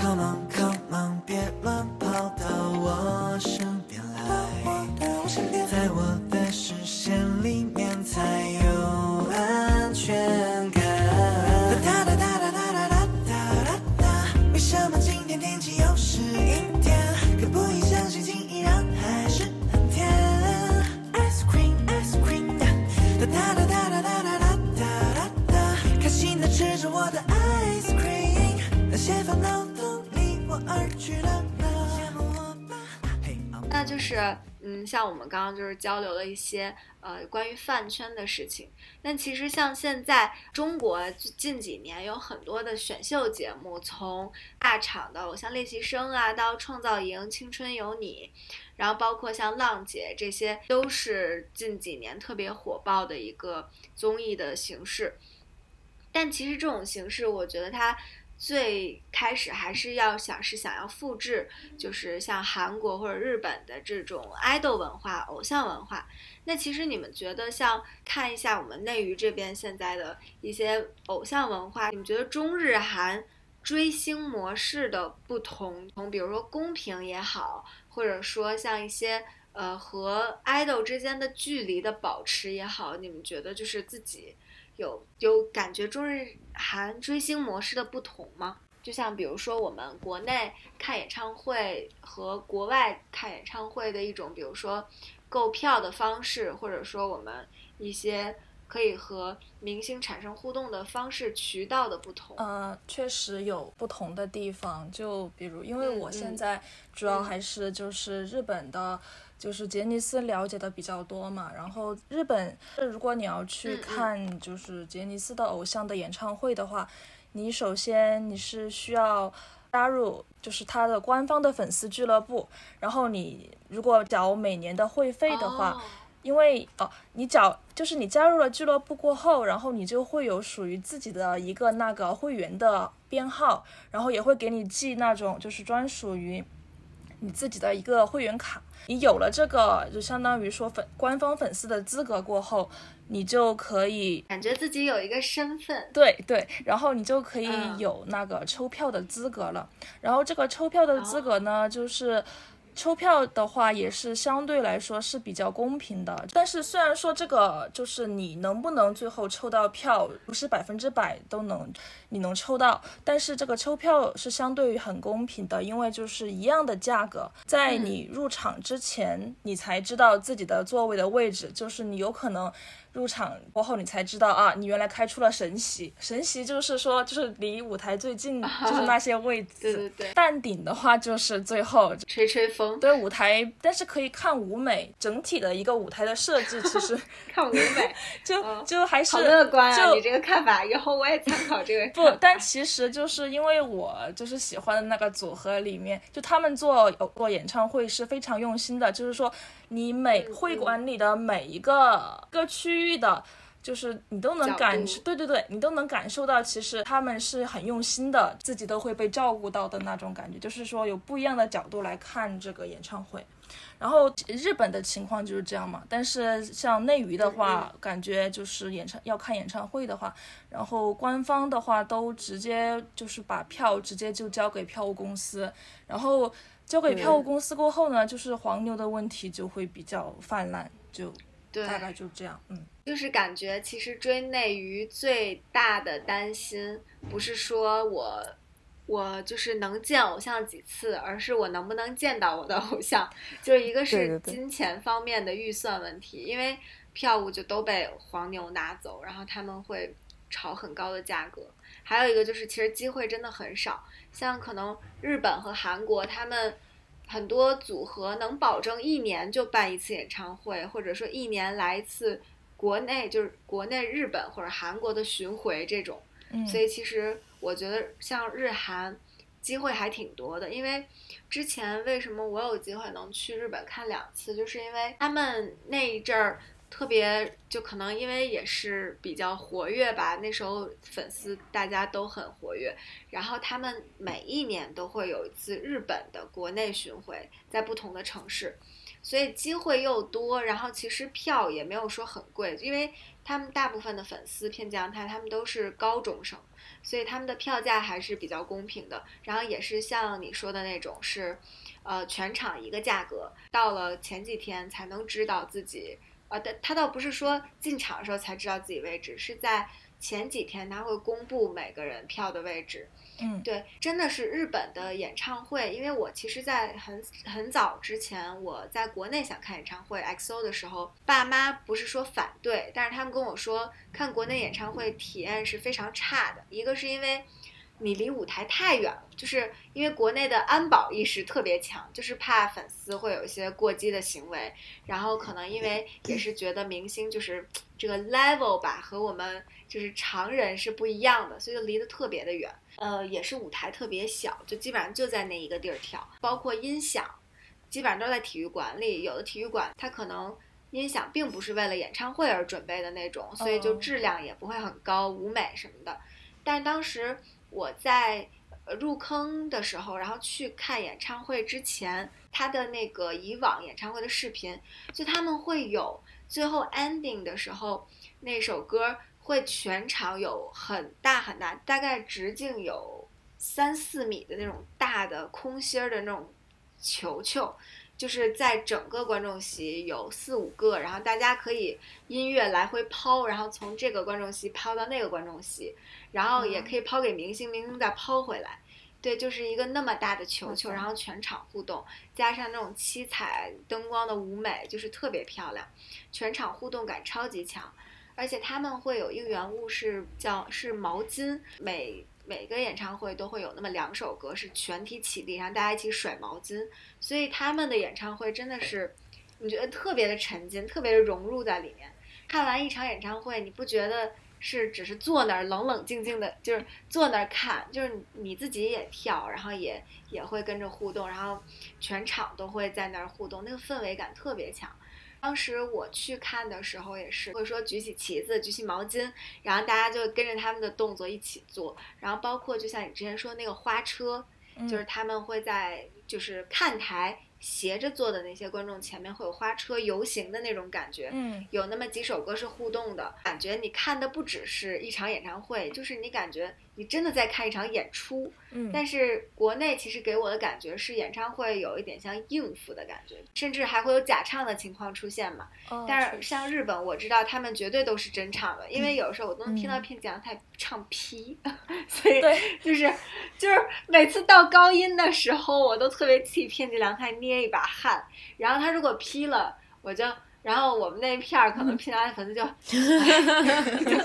F: Come on, come on，别乱跑到我身边来，在我的视线里面才有安全感。哒哒哒哒哒哒哒哒哒哒，为什么今天。天。气又是阴天？可不以相信情依然还是很甜？Ice cream, ice cream，哒哒哒哒哒哒哒哒哒哒，开心的吃着我的 ice cream，那些烦恼都离我而去了。
C: 那就是，嗯，像我们刚刚就是交流了一些呃关于饭圈的事情。但其实像现在中国近几年有很多的选秀节目，从大厂的偶像练习生啊，到创造营、青春有你，然后包括像浪姐，这些都是近几年特别火爆的一个综艺的形式。但其实这种形式，我觉得它最开始还是要想是想要复制，就是像韩国或者日本的这种爱豆文化、偶像文化。那其实你们觉得，像看一下我们内娱这边现在的一些偶像文化，你们觉得中日韩追星模式的不同，从比如说公平也好，或者说像一些呃和 idol 之间的距离的保持也好，你们觉得就是自己有有感觉中日韩追星模式的不同吗？就像比如说我们国内看演唱会和国外看演唱会的一种，比如说。购票的方式，或者说我们一些可以和明星产生互动的方式、渠道的不同，
B: 呃，确实有不同的地方。就比如，因为我现在主要还是就是日本的，就是杰尼斯了解的比较多嘛。然后日本，如果你要去看就是杰尼斯的偶像的演唱会的话，你首先你是需要。加入就是他的官方的粉丝俱乐部，然后你如果缴每年的会费的话，因为哦，你缴就是你加入了俱乐部过后，然后你就会有属于自己的一个那个会员的编号，然后也会给你寄那种就是专属于你自己的一个会员卡。你有了这个，就相当于说粉官方粉丝的资格过后。你就可以
C: 感觉自己有一个身份，
B: 对对，然后你就可以有那个抽票的资格了。然后这个抽票的资格呢，就是。抽票的话也是相对来说是比较公平的，但是虽然说这个就是你能不能最后抽到票不是百分之百都能你能抽到，但是这个抽票是相对于很公平的，因为就是一样的价格，在你入场之前你才知道自己的座位的位置，就是你有可能。入场过后，你才知道啊，你原来开出了神席。神席就是说，就是离舞台最近，就是那些位置。
C: 对对对。
B: 但顶的话，就是最后
C: 吹吹风。
B: 对舞台，但是可以看舞美，整体的一个舞台的设置，其实
C: 看舞美
B: 就就还是
C: 好乐观啊！你这个看法，以后我也参考这个。
B: 不，但其实就是因为我就是喜欢的那个组合里面，就他们做做演唱会是非常用心的，就是说。你每会馆里的每一个个区域的，就是你都能感受，对对对，你都能感受到，其实他们是很用心的，自己都会被照顾到的那种感觉。就是说有不一样的角度来看这个演唱会。然后日本的情况就是这样嘛，但是像内娱的话，感觉就是演唱要看演唱会的话，然后官方的话都直接就是把票直接就交给票务公司，然后。交给票务公司过后呢，就是黄牛的问题就会比较泛滥，就大概就这样，嗯，
C: 就是感觉其实追内娱最大的担心不是说我我就是能见偶像几次，而是我能不能见到我的偶像，就是一个是金钱方面的预算问题，因为票务就都被黄牛拿走，然后他们会炒很高的价格，还有一个就是其实机会真的很少。像可能日本和韩国，他们很多组合能保证一年就办一次演唱会，或者说一年来一次国内就是国内日本或者韩国的巡回这种。所以其实我觉得像日韩机会还挺多的，因为之前为什么我有机会能去日本看两次，就是因为他们那一阵儿。特别就可能因为也是比较活跃吧，那时候粉丝大家都很活跃，然后他们每一年都会有一次日本的国内巡回，在不同的城市，所以机会又多，然后其实票也没有说很贵，因为他们大部分的粉丝偏江台，他们都是高中生，所以他们的票价还是比较公平的，然后也是像你说的那种是，呃，全场一个价格，到了前几天才能知道自己。啊，他他倒不是说进场的时候才知道自己位置，是在前几天他会公布每个人票的位置。
B: 嗯，
C: 对，真的是日本的演唱会，因为我其实，在很很早之前，我在国内想看演唱会 XO 的时候，爸妈不是说反对，但是他们跟我说，看国内演唱会体验是非常差的，一个是因为。你离舞台太远了，就是因为国内的安保意识特别强，就是怕粉丝会有一些过激的行为，然后可能因为也是觉得明星就是这个 level 吧，和我们就是常人是不一样的，所以就离得特别的远。呃，也是舞台特别小，就基本上就在那一个地儿跳，包括音响，基本上都在体育馆里。有的体育馆它可能音响并不是为了演唱会而准备的那种，所以就质量也不会很高，舞美什么的。但当时。我在入坑的时候，然后去看演唱会之前，他的那个以往演唱会的视频，就他们会有最后 ending 的时候，那首歌会全场有很大很大，大概直径有三四米的那种大的空心儿的那种球球。就是在整个观众席有四五个，然后大家可以音乐来回抛，然后从这个观众席抛到那个观众席，然后也可以抛给明星，明星再抛回来。对，就是一个那么大的球球，然后全场互动，加上那种七彩灯光的舞美，就是特别漂亮，全场互动感超级强。而且他们会有应援物是叫是毛巾，每。每个演唱会都会有那么两首歌是全体起立，然后大家一起甩毛巾，所以他们的演唱会真的是，你觉得特别的沉浸，特别的融入在里面。看完一场演唱会，你不觉得是只是坐那儿冷冷静静的，就是坐那儿看，就是你自己也跳，然后也也会跟着互动，然后全场都会在那儿互动，那个氛围感特别强。当时我去看的时候也是会说举起旗子，举起毛巾，然后大家就跟着他们的动作一起做，然后包括就像你之前说那个花车，就是他们会在就是看台。斜着坐的那些观众前面会有花车游行的那种感觉，
B: 嗯，
C: 有那么几首歌是互动的感觉，你看的不只是一场演唱会，就是你感觉你真的在看一场演出，
B: 嗯。
C: 但是国内其实给我的感觉是演唱会有一点像应付的感觉，甚至还会有假唱的情况出现嘛。
B: 哦。
C: 但是像日本，我知道他们绝对都是真唱的，因为有时候我都能听到片讲台唱 P，所以就是就是每次到高音的时候，我都特别替片吉良太捏。捏一把汗，然后他如果劈了，我就，然后我们那片儿可能劈完粉丝就 就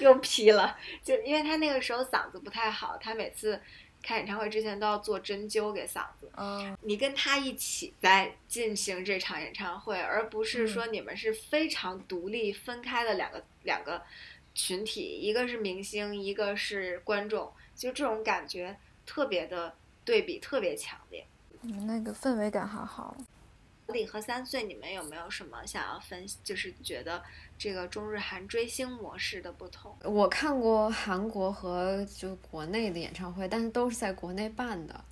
C: 又劈了，就因为他那个时候嗓子不太好，他每次开演唱会之前都要做针灸给嗓子。
B: 嗯，
C: 你跟他一起在进行这场演唱会，而不是说你们是非常独立分开的两个两个群体，一个是明星，一个是观众，就这种感觉特别的对比，特别强烈。
A: 你们那个氛围感好好。
C: 李和三岁，你们有没有什么想要分？就是觉得这个中日韩追星模式的不同。
D: 我看过韩国和就国内的演唱会，但是都是在国内办的，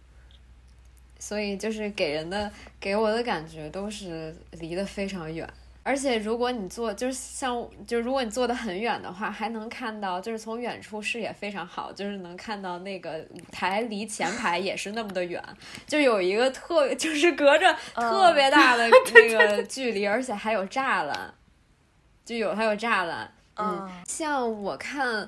D: 所以就是给人的给我的感觉都是离得非常远。而且如果你坐，就是像，就是如果你坐得很远的话，还能看到，就是从远处视野非常好，就是能看到那个舞台离前排也是那么的远，就有一个特，就是隔着特别大的 那个距离，而且还有栅栏，就有还有栅栏。嗯，像我看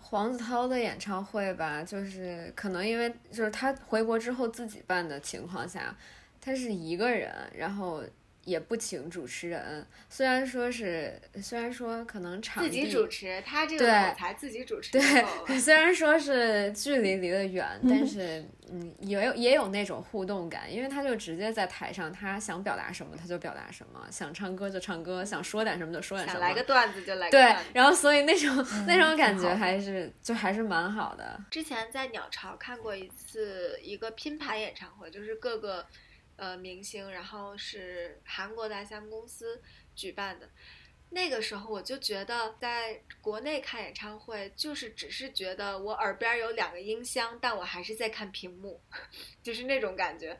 D: 黄子韬的演唱会吧，就是可能因为就是他回国之后自己办的情况下，他是一个人，然后。也不请主持人，虽然说是，虽然说可能场
C: 地自己主持，他这个舞台自己主持
D: 对，虽然说是距离离得远，但是嗯，也有也有那种互动感，因为他就直接在台上，他想表达什么他就表达什么，想唱歌就唱歌，想说点什么就说点什么，
C: 想来个段子就来。
D: 对，然后所以那种那种感觉还是就还是蛮好的。
C: 之前在鸟巢看过一次一个拼盘演唱会，就是各个。呃，明星，然后是韩国的 SM 公司举办的，那个时候我就觉得，在国内看演唱会，就是只是觉得我耳边有两个音箱，但我还是在看屏幕，就是那种感觉，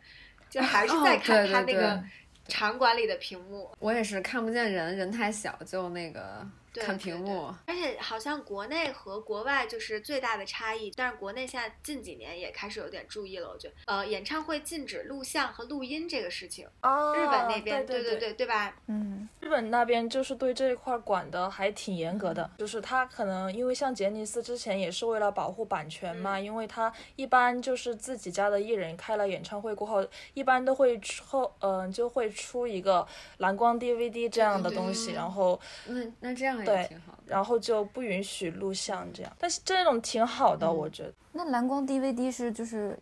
C: 就还是在看他那个场馆里的屏幕。
D: 我也是看不见人，人太小，就那个。看屏幕，
C: 而且好像国内和国外就是最大的差异，但是国内现在近几年也开始有点注意了，我觉得，呃，演唱会禁止录像和录音这个事情，
B: 哦，
C: 日本那边，
B: 对
C: 对对对吧？
A: 嗯，
B: 日本那边就是对这一块管的还挺严格的，就是他可能因为像杰尼斯之前也是为了保护版权嘛，因为他一般就是自己家的艺人开了演唱会过后，一般都会出，嗯，就会出一个蓝光 DVD 这样的东西，然后，
D: 那那这样。
B: 对，然后就不允许录像这样，但是这种挺好的，我觉得。
A: 那蓝光 DVD 是就是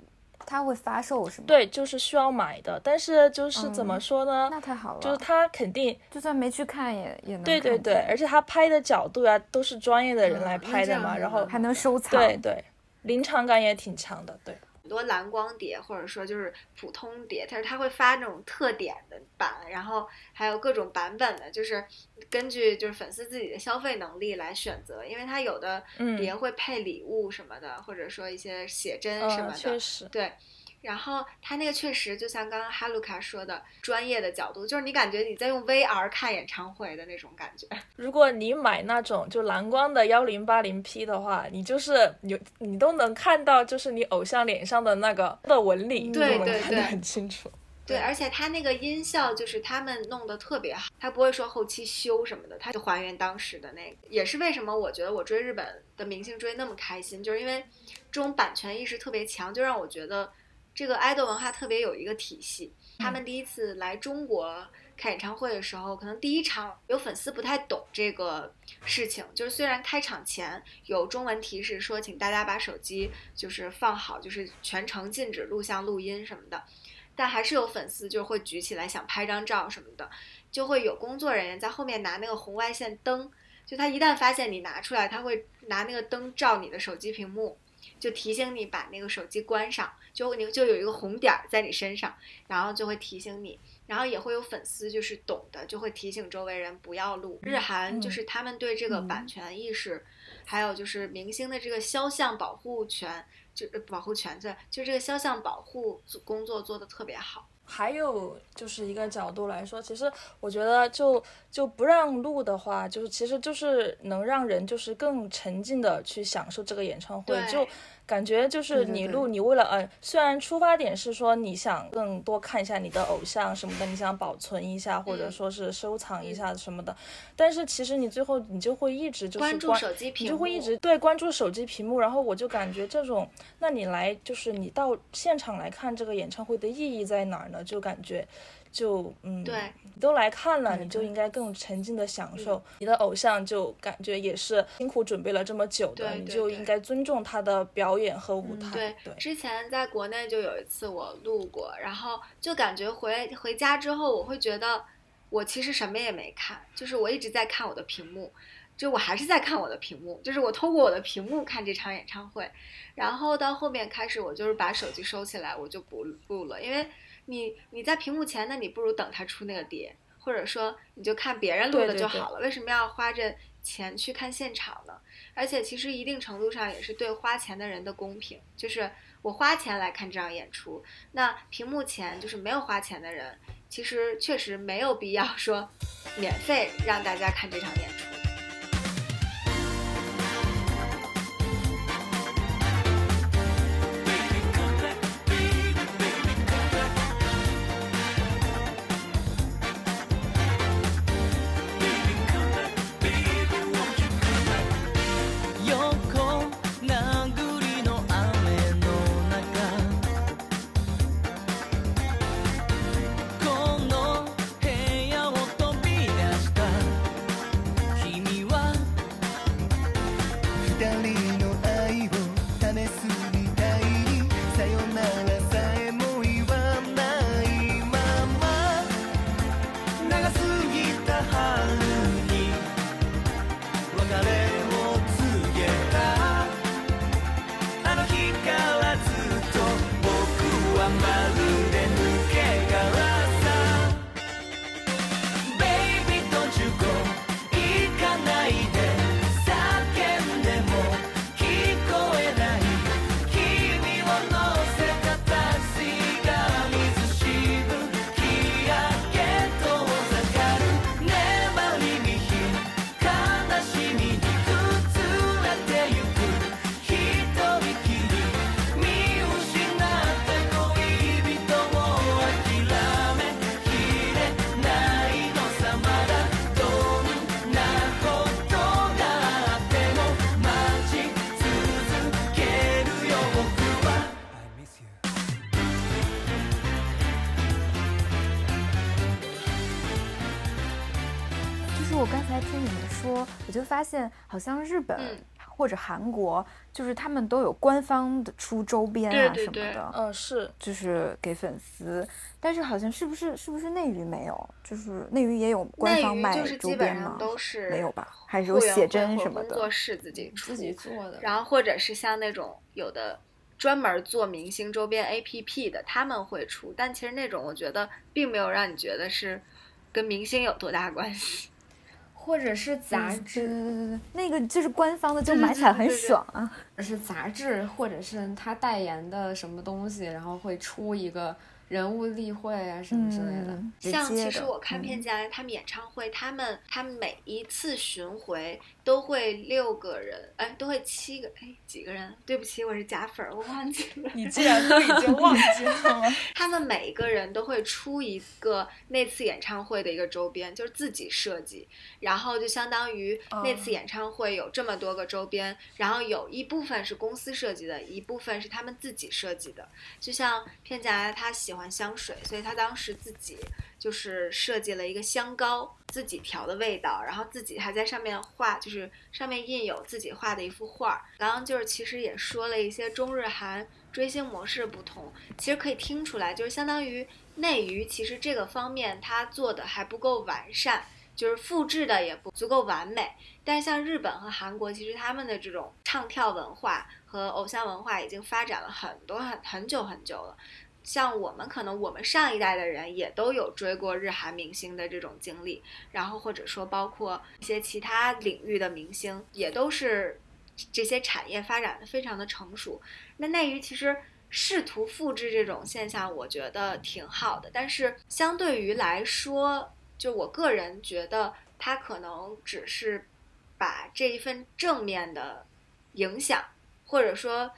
A: 它会发售是吗？
B: 对，就是需要买的，但是就是怎么说呢？
A: 那太好了，
B: 就是他肯定
A: 就算没去看也也能。
B: 对对对，而且他拍的角度啊都是专业的人来拍的嘛，然后
A: 还能收藏。
B: 对对，临场感也挺强的，对。
C: 很多蓝光碟或者说就是普通碟，但是它会发那种特点的版，然后还有各种版本的，就是根据就是粉丝自己的消费能力来选择，因为它有的碟会配礼物什么的，或者说一些写真什么的，
B: 确实
C: 对。然后他那个确实就像刚刚哈鲁卡说的，专业的角度，就是你感觉你在用 VR 看演唱会的那种感觉。
B: 如果你买那种就蓝光的幺零八零 P 的话，你就是你你都能看到，就是你偶像脸上的那个的纹理，
C: 对对对，
B: 很清楚。
C: 对，而且他那个音效就是他们弄得特别好，他不会说后期修什么的，他就还原当时的那个。也是为什么我觉得我追日本的明星追那么开心，就是因为这种版权意识特别强，就让我觉得。这个爱豆文化特别有一个体系。他们第一次来中国开演唱会的时候，可能第一场有粉丝不太懂这个事情，就是虽然开场前有中文提示说，请大家把手机就是放好，就是全程禁止录像、录音什么的，但还是有粉丝就会举起来想拍张照什么的，就会有工作人员在后面拿那个红外线灯，就他一旦发现你拿出来，他会拿那个灯照你的手机屏幕。就提醒你把那个手机关上，就你就有一个红点儿在你身上，然后就会提醒你，然后也会有粉丝就是懂的，就会提醒周围人不要录。日韩就是他们对这个版权意识，还有就是明星的这个肖像保护权，就保护权在，就这个肖像保护工作做得特别好。
B: 还有就是一个角度来说，其实我觉得就就不让录的话，就是其实就是能让人就是更沉浸的去享受这个演唱会，就。感觉就是你录，你为了呃，虽然出发点是说你想更多看一下你的偶像什么的，你想保存一下或者说是收藏一下什么的，但是其实你最后你就会一直就是关
C: 注手机屏
B: 幕，就会一直对关注手机屏幕，然后我就感觉这种，那你来就是你到现场来看这个演唱会的意义在哪儿呢？就感觉。就嗯，
C: 对，
B: 你都来看了，你就应该更沉浸的享受。你的偶像，就感觉也是辛苦准备了这么久的，你就应该尊重他的表演和舞台。
C: 对，之前在国内就有一次我录过，然后就感觉回回家之后，我会觉得我其实什么也没看，就是我一直在看我的屏幕，就我还是在看我的屏幕，就是我通过我的屏幕看这场演唱会，然后到后面开始我就是把手机收起来，我就不录了，因为。你你在屏幕前，那你不如等他出那个碟，或者说你就看别人录的就好了。为什么要花着钱去看现场呢？而且其实一定程度上也是对花钱的人的公平，就是我花钱来看这场演出，那屏幕前就是没有花钱的人，其实确实没有必要说免费让大家看这场演出。
A: 发现好像日本或者韩国，就是他们都有官方的出周边啊什么的，
B: 嗯是，
A: 就是给粉丝。但是好像是不是是不是内娱没有？就是内娱也有官方卖周边吗？
C: 都是
A: 没有吧？还是有写真什么的？
C: 工作室自己
D: 自己做的。
C: 然后或者是像那种有的专门做明星周边 APP 的，他们会出，但其实那种我觉得并没有让你觉得是跟明星有多大关系，
D: 或者是杂志，
A: 对对对对，那个就是官方的，就买起来很爽啊。
D: 是杂志，或者是他代言的什么东西，然后会出一个。人物例会啊什么之类的，
C: 像其实我看片家他们演唱会，他们他们每一次巡回都会六个人，哎，都会七个，哎，几个人？对不起，我是假粉，我忘记了。
B: 你竟然都已经忘记了，
C: 他们每一个人都会出一个那次演唱会的一个周边，就是自己设计，然后就相当于那次演唱会有这么多个周边，然后有一部分是公司设计的，一部分是他们自己设计的，就像片家他喜欢。香水，所以他当时自己就是设计了一个香膏，自己调的味道，然后自己还在上面画，就是上面印有自己画的一幅画。刚刚就是其实也说了一些中日韩追星模式不同，其实可以听出来，就是相当于内娱其实这个方面它做的还不够完善，就是复制的也不足够完美。但是像日本和韩国，其实他们的这种唱跳文化和偶像文化已经发展了很多很很久很久了。像我们可能我们上一代的人也都有追过日韩明星的这种经历，然后或者说包括一些其他领域的明星，也都是这些产业发展的非常的成熟。那内娱其实试图复制这种现象，我觉得挺好的，但是相对于来说，就我个人觉得，它可能只是把这一份正面的影响，或者说。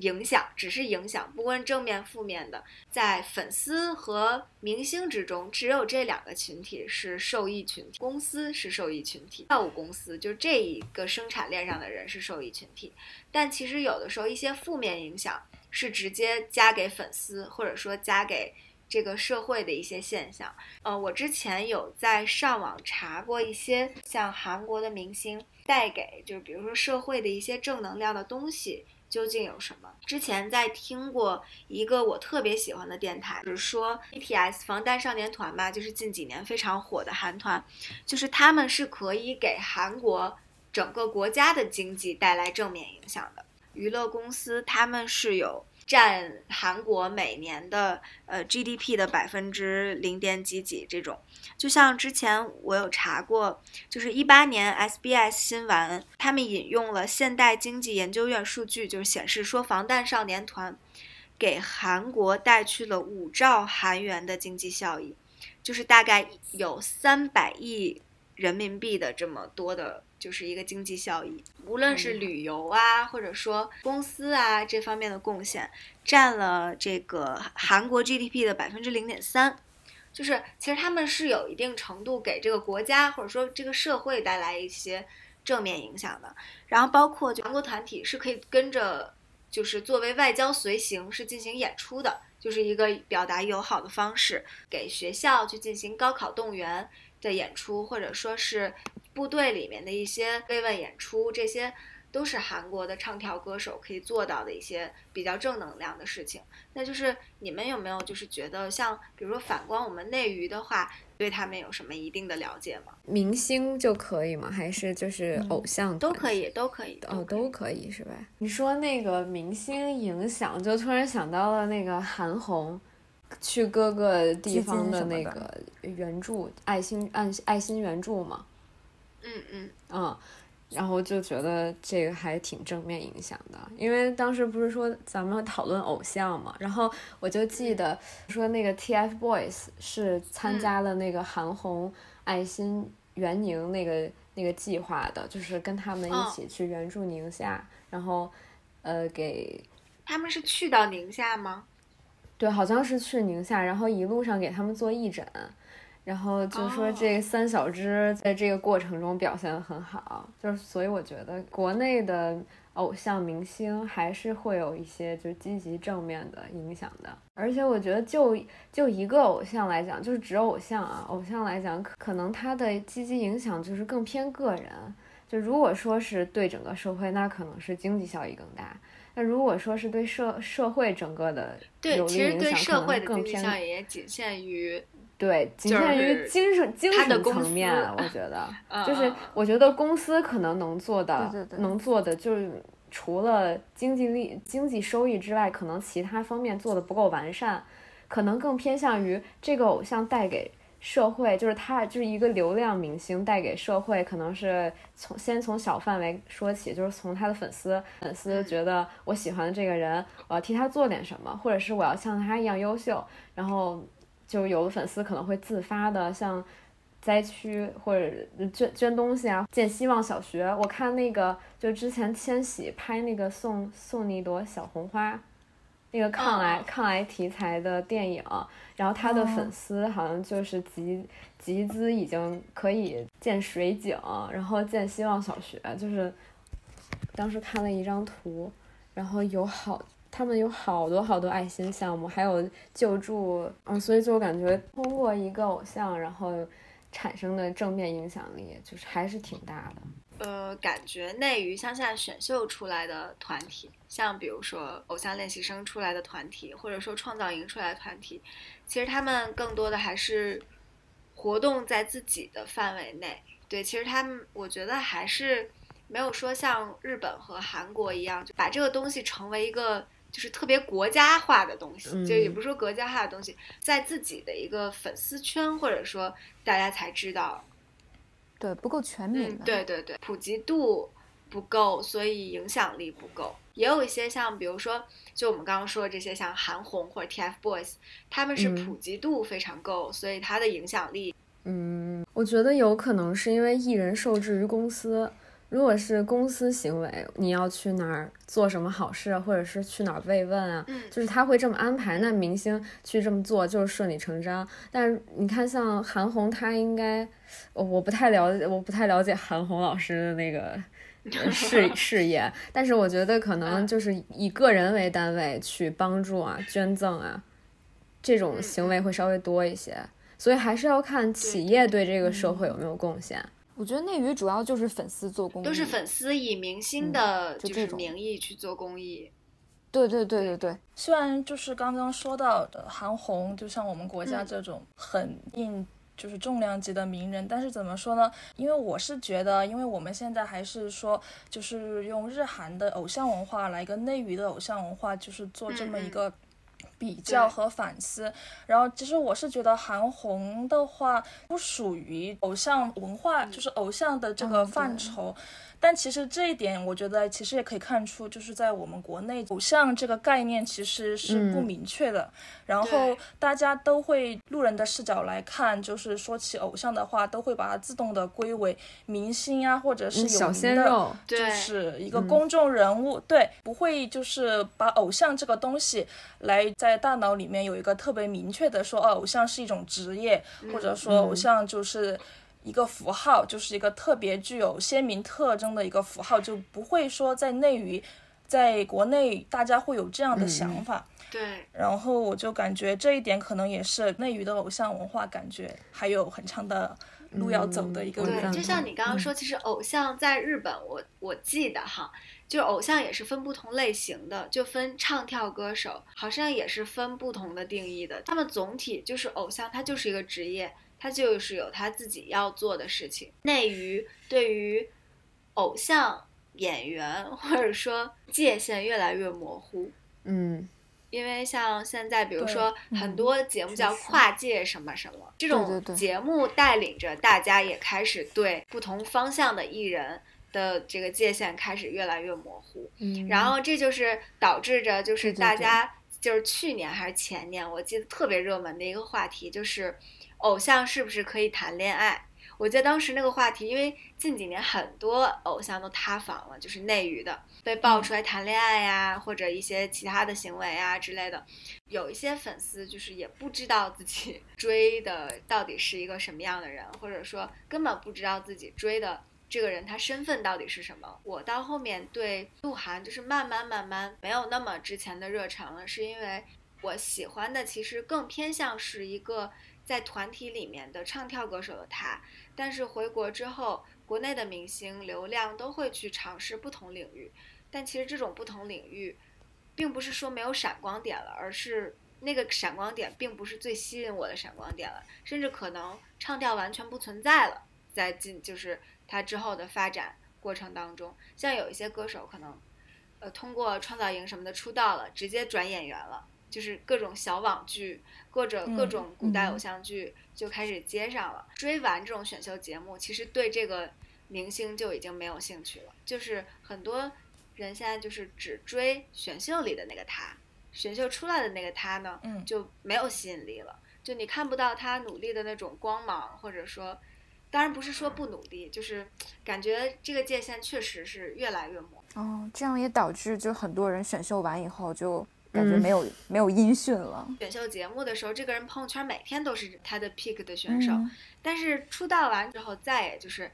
C: 影响只是影响，不问正面负面的，在粉丝和明星之中，只有这两个群体是受益群体，公司是受益群体，票务公司就这一个生产链上的人是受益群体。但其实有的时候一些负面影响是直接加给粉丝，或者说加给这个社会的一些现象。呃，我之前有在上网查过一些像韩国的明星带给，就是比如说社会的一些正能量的东西。究竟有什么？之前在听过一个我特别喜欢的电台，就是说 BTS 防弹少年团吧，就是近几年非常火的韩团，就是他们是可以给韩国整个国家的经济带来正面影响的。娱乐公司他们是有。占韩国每年的呃 GDP 的百分之零点几几这种，就像之前我有查过，就是一八年 SBS 新闻，他们引用了现代经济研究院数据，就是显示说防弹少年团给韩国带去了五兆韩元的经济效益，就是大概有三百亿人民币的这么多的。就是一个经济效益，无论是旅游啊，或者说公司啊这方面的贡献，占了这个韩国 GDP 的百分之零点三，就是其实他们是有一定程度给这个国家或者说这个社会带来一些正面影响的。然后包括全国团体是可以跟着，就是作为外交随行是进行演出的，就是一个表达友好的方式，给学校去进行高考动员的演出，或者说是。部队里面的一些慰问演出，这些都是韩国的唱跳歌手可以做到的一些比较正能量的事情。那就是你们有没有就是觉得像，比如说反观我们内娱的话，对他们有什么一定的了解吗？
D: 明星就可以吗？还是就是偶像
C: 都可以，都可以
D: 哦，
C: 都
D: 可以是吧？你说那个明星影响，就突然想到了那个韩红去各个地方的那个援助爱心爱爱心援助嘛。
C: 嗯嗯嗯，
D: 然后就觉得这个还挺正面影响的，因为当时不是说咱们讨论偶像嘛，然后我就记得说那个 TFBOYS 是参加了那个韩红爱心援宁那个那个计划的，就是跟他们一起去援助宁夏，然后呃给
C: 他们是去到宁夏吗？
D: 对，好像是去宁夏，然后一路上给他们做义诊。然后就说这三小只在这个过程中表现的很好，就是所以我觉得国内的偶像明星还是会有一些就积极正面的影响的。而且我觉得就就一个偶像来讲，就是指偶像啊，偶像来讲，可能他的积极影响就是更偏个人。就如果说是对整个社会，那可能是经济效益更大；那如果说是对社社会整个的有利影响，可能更偏。
C: 效益也仅限于。
D: 对，仅限于精神精神层面，我觉得，就是我觉得公司可能能做的，能做的就是除了经济利、经济收益之外，可能其他方面做的不够完善，可能更偏向于这个偶像带给社会，就是他就是一个流量明星带给社会，可能是从先从小范围说起，就是从他的粉丝，粉丝觉得我喜欢的这个人，我要替他做点什么，或者是我要像他一样优秀，然后就有的粉丝可能会自发的像。灾区或者捐捐东西啊，建希望小学。我看那个就之前千玺拍那个送送你一朵小红花，那个抗癌抗癌题材的电影，然后他的粉丝好像就是集集资已经可以建水井，然后建希望小学，就是当时看了一张图，然后有好他们有好多好多爱心项目，还有救助，嗯，所以就感觉通过一个偶像，然后。产生的正面影响力就是还是挺大
C: 的。呃，感觉内娱像现在选秀出来的团体，像比如说偶像练习生出来的团体，或者说创造营出来的团体，其实他们更多的还是活动在自己的范围内。对，其实他们我觉得还是没有说像日本和韩国一样，就把这个东西成为一个。就是特别国家化的东西，就也不是说国家化的东西，在自己的一个粉丝圈，或者说大家才知道，
A: 对不够全面，
C: 对对对，普及度不够，所以影响力不够。也有一些像，比如说，就我们刚刚说的这些，像韩红或者 TFBOYS，他们是普及度非常够，所以他的影响力，
D: 嗯，我觉得有可能是因为艺人受制于公司。如果是公司行为，你要去哪儿做什么好事，或者是去哪儿慰问啊，就是他会这么安排，那明星去这么做就是顺理成章。但是你看，像韩红，她应该，我不太了解，我不太了解韩红老师的那个 事事业，但是我觉得可能就是以个人为单位去帮助啊、捐赠啊，这种行为会稍微多一些。所以还是要看企业对这个社会有没有贡献。
A: 我觉得内娱主要就是粉丝做公益，
C: 都是粉丝以明星的就是名义去做公益。
A: 对对对对对。
B: 虽然就是刚刚说到的韩红，就像我们国家这种很硬就是重量级的名人，但是怎么说呢？因为我是觉得，因为我们现在还是说，就是用日韩的偶像文化来跟内娱的偶像文化，就是做这么一个。比较和反思，然后其实我是觉得韩红的话不属于偶像文化，就是偶像的这个范畴。但其实这一点，我觉得其实也可以看出，就是在我们国内，偶像这个概念其实是不明确的。然后大家都会路人的视角来看，就是说起偶像的话，都会把它自动的归为明星啊，或者是有名的，就是一个公众人物。对，不会就是把偶像这个东西来在大脑里面有一个特别明确的说，哦，偶像是一种职业，或者说偶像就是。一个符号就是一个特别具有鲜明特征的一个符号，就不会说在内娱，在国内大家会有这样的想法。
C: 对。
B: 然后我就感觉这一点可能也是内娱的偶像文化，感觉还有很长的路要走的一个。
C: 对，就像你刚刚说，其实偶像在日本，我我记得哈，就偶像也是分不同类型的，就分唱跳歌手，好像也是分不同的定义的。他们总体就是偶像，他就是一个职业。他就是有他自己要做的事情。内娱对于偶像演员或者说界限越来越模糊，
D: 嗯，
C: 因为像现在，比如说很多节目叫跨界什么什么，这种节目带领着大家也开始对不同方向的艺人的这个界限开始越来越模糊，
D: 嗯，
C: 然后这就是导致着就是大家就是去年还是前年，我记得特别热门的一个话题就是。偶像是不是可以谈恋爱？我记得当时那个话题，因为近几年很多偶像都塌房了，就是内娱的被爆出来谈恋爱呀，或者一些其他的行为啊之类的。有一些粉丝就是也不知道自己 追的到底是一个什么样的人，或者说根本不知道自己追的这个人他身份到底是什么。我到后面对鹿晗就是慢慢慢慢没有那么之前的热忱了，是因为我喜欢的其实更偏向是一个。在团体里面的唱跳歌手的他，但是回国之后，国内的明星流量都会去尝试不同领域，但其实这种不同领域，并不是说没有闪光点了，而是那个闪光点并不是最吸引我的闪光点了，甚至可能唱跳完全不存在了，在进就是他之后的发展过程当中，像有一些歌手可能呃通过创造营什么的出道了，直接转演员了，就是各种小网剧或者各种古代偶像剧就开始接上了。追完这种选秀节目，其实对这个明星就已经没有兴趣了，就是很多人现在就是只追选秀里的那个他。选秀出来的那个他呢，就没有吸引力了，就你看不到他努力的那种光芒，或者说，当然不是说不努力，就是感觉这个界限确实是越来越模
A: 糊。哦，这样也导致就很多人选秀完以后就感觉没有没有音讯了。
C: 选秀节目的时候，这个人朋友圈每天都是他的 pick 的选手，但是出道完之后再也就是，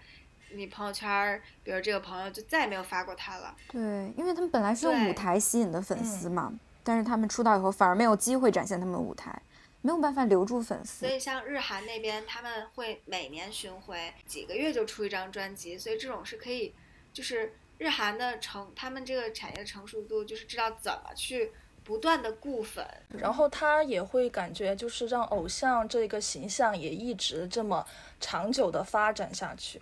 C: 你朋友圈，比如这个朋友就再也没有发过他了。
A: 对，因为他们本来是用舞台吸引的粉丝嘛。但是他们出道以后反而没有机会展现他们的舞台，没有办法留住粉丝。
C: 所以像日韩那边，他们会每年巡回，几个月就出一张专辑，所以这种是可以，就是日韩的成，他们这个产业的成熟度，就是知道怎么去不断的固粉，
B: 然后他也会感觉就是让偶像这个形象也一直这么长久的发展下去。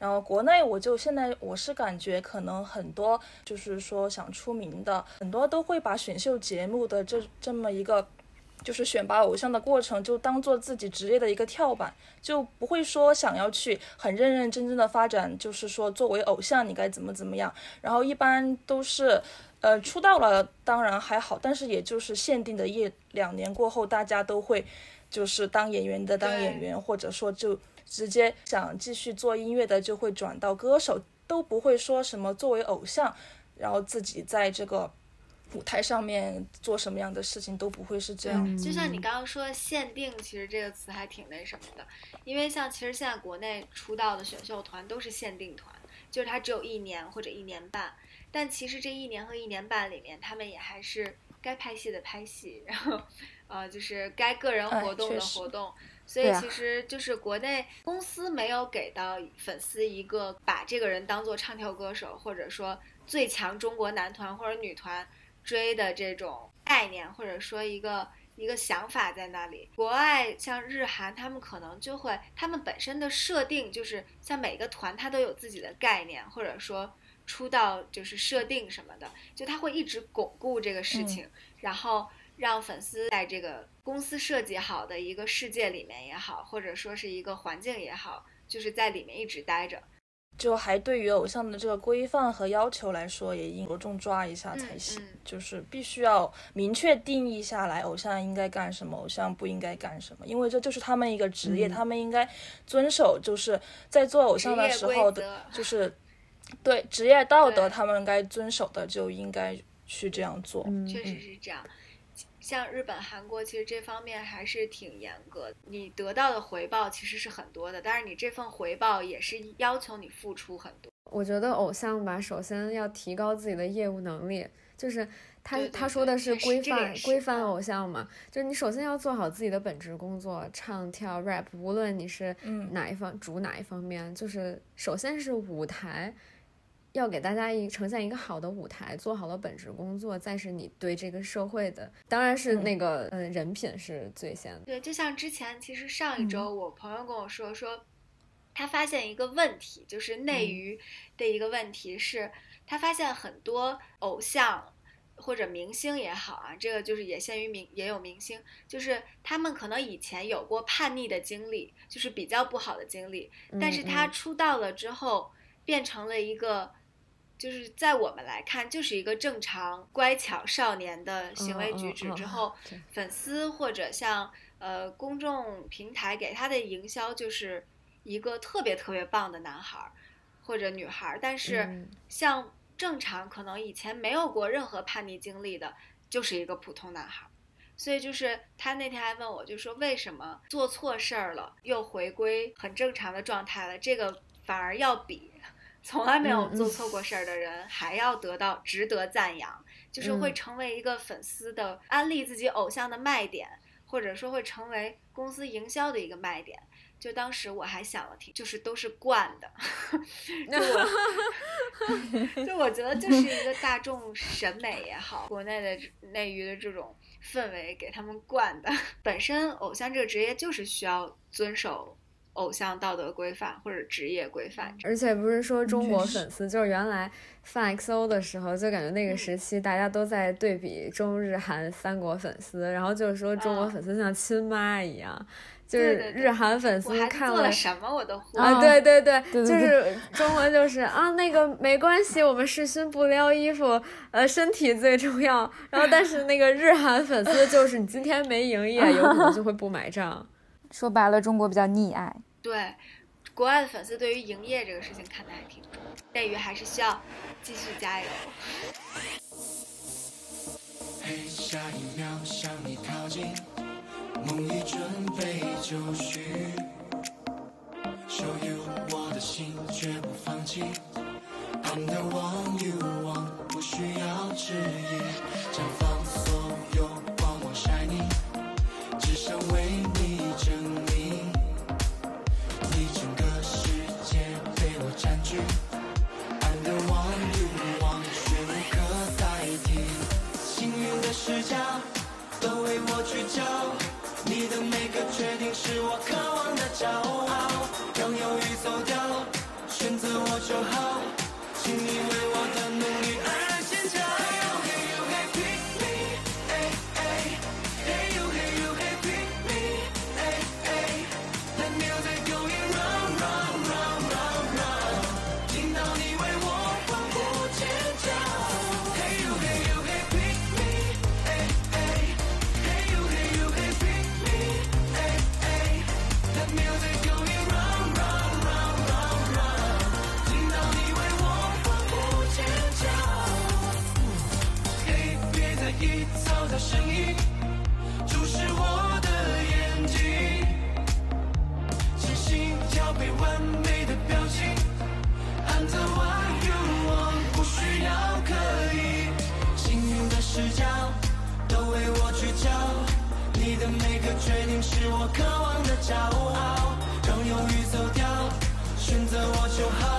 B: 然后国内我就现在我是感觉可能很多就是说想出名的很多都会把选秀节目的这这么一个就是选拔偶像的过程就当做自己职业的一个跳板，就不会说想要去很认认真真的发展，就是说作为偶像你该怎么怎么样。然后一般都是呃出道了当然还好，但是也就是限定的一两年过后，大家都会就是当演员的当演员，或者说就。直接想继续做音乐的就会转到歌手，都不会说什么作为偶像，然后自己在这个舞台上面做什么样的事情都不会是这样。
C: 就像你刚刚说限定，其实这个词还挺那什么的，因为像其实现在国内出道的选秀团都是限定团，就是它只有一年或者一年半，但其实这一年和一年半里面，他们也还是该拍戏的拍戏，然后呃就是该个人活动的活动。所以其实就是国内公司没有给到粉丝一个把这个人当做唱跳歌手，或者说最强中国男团或者女团追的这种概念，或者说一个一个想法在那里。国外像日韩，他们可能就会，他们本身的设定就是像每个团他都有自己的概念，或者说出道就是设定什么的，就他会一直巩固这个事情，然后。让粉丝在这个公司设计好的一个世界里面也好，或者说是一个环境也好，就是在里面一直待着。
B: 就还对于偶像的这个规范和要求来说，也应着重抓一下才行。就是必须要明确定义下来，偶像应该干什么，偶像不应该干什么，因为这就是他们一个职业，他们应该遵守，就是在做偶像的时候的，就是对职业道德，他们该遵守的就应该去这样做。
C: 确实是这样。像日本、韩国，其实这方面还是挺严格。你得到的回报其实是很多的，但是你这份回报也是要求你付出很多。
D: 我觉得偶像吧，首先要提高自己的业务能力，就是他他说的是规范规范偶像嘛，就是你首先要做好自己的本职工作，唱跳 rap，无论你是哪一方主哪一方面，就是首先是舞台。要给大家一呈现一个好的舞台，做好了本职工作，再是你对这个社会的，当然是那个嗯人品是最先的。
C: 对，就像之前其实上一周我朋友跟我说说，他发现一个问题，就是内娱的一个问题是，他发现很多偶像或者明星也好啊，这个就是也限于明也有明星，就是他们可能以前有过叛逆的经历，就是比较不好的经历，但是他出道了之后变成了一个。就是在我们来看，就是一个正常乖巧少年的行为举止。之后，粉丝或者像呃公众平台给他的营销，就是一个特别特别棒的男孩或者女孩。但是，像正常可能以前没有过任何叛逆经历的，就是一个普通男孩。所以，就是他那天还问我，就说为什么做错事儿了又回归很正常的状态了，这个反而要比。从来没有做错过事儿的人，还要得到值得赞扬，就是会成为一个粉丝的安利自己偶像的卖点，或者说会成为公司营销的一个卖点。就当时我还想了挺，就是都是惯的，就我，就我觉得就是一个大众审美也好，国内的内娱的这种氛围给他们惯的。本身偶像这个职业就是需要遵守。
G: 偶像道德规范或者职业规范。
D: 而且不是说中国粉丝，就是原来泛 XO 的时候，就感觉那个时期大家都在对比中日韩三国粉丝，然后就是说中国粉丝像亲妈一样。就是日韩粉丝看
G: 了什么我都
D: 啊，对 对对，就是中文就是啊，那个没关系，我们世勋不撩衣服，呃，身体最重要。然后但是那个日韩粉丝就是你今天没营业，有可能就会不买账。
A: 说白了，中国比较溺爱。
G: 对，国外的粉丝对于营业这个事情看得还挺重，内娱还是需要继续加油。下一秒向你靠近。梦已准备就绪，Show you 我的心绝不放弃。I'm the one you want，不需要质疑，绽放渴望的骄傲，让犹豫走掉，选择我就好，请你是我渴望的骄傲让犹豫走掉选择我就好。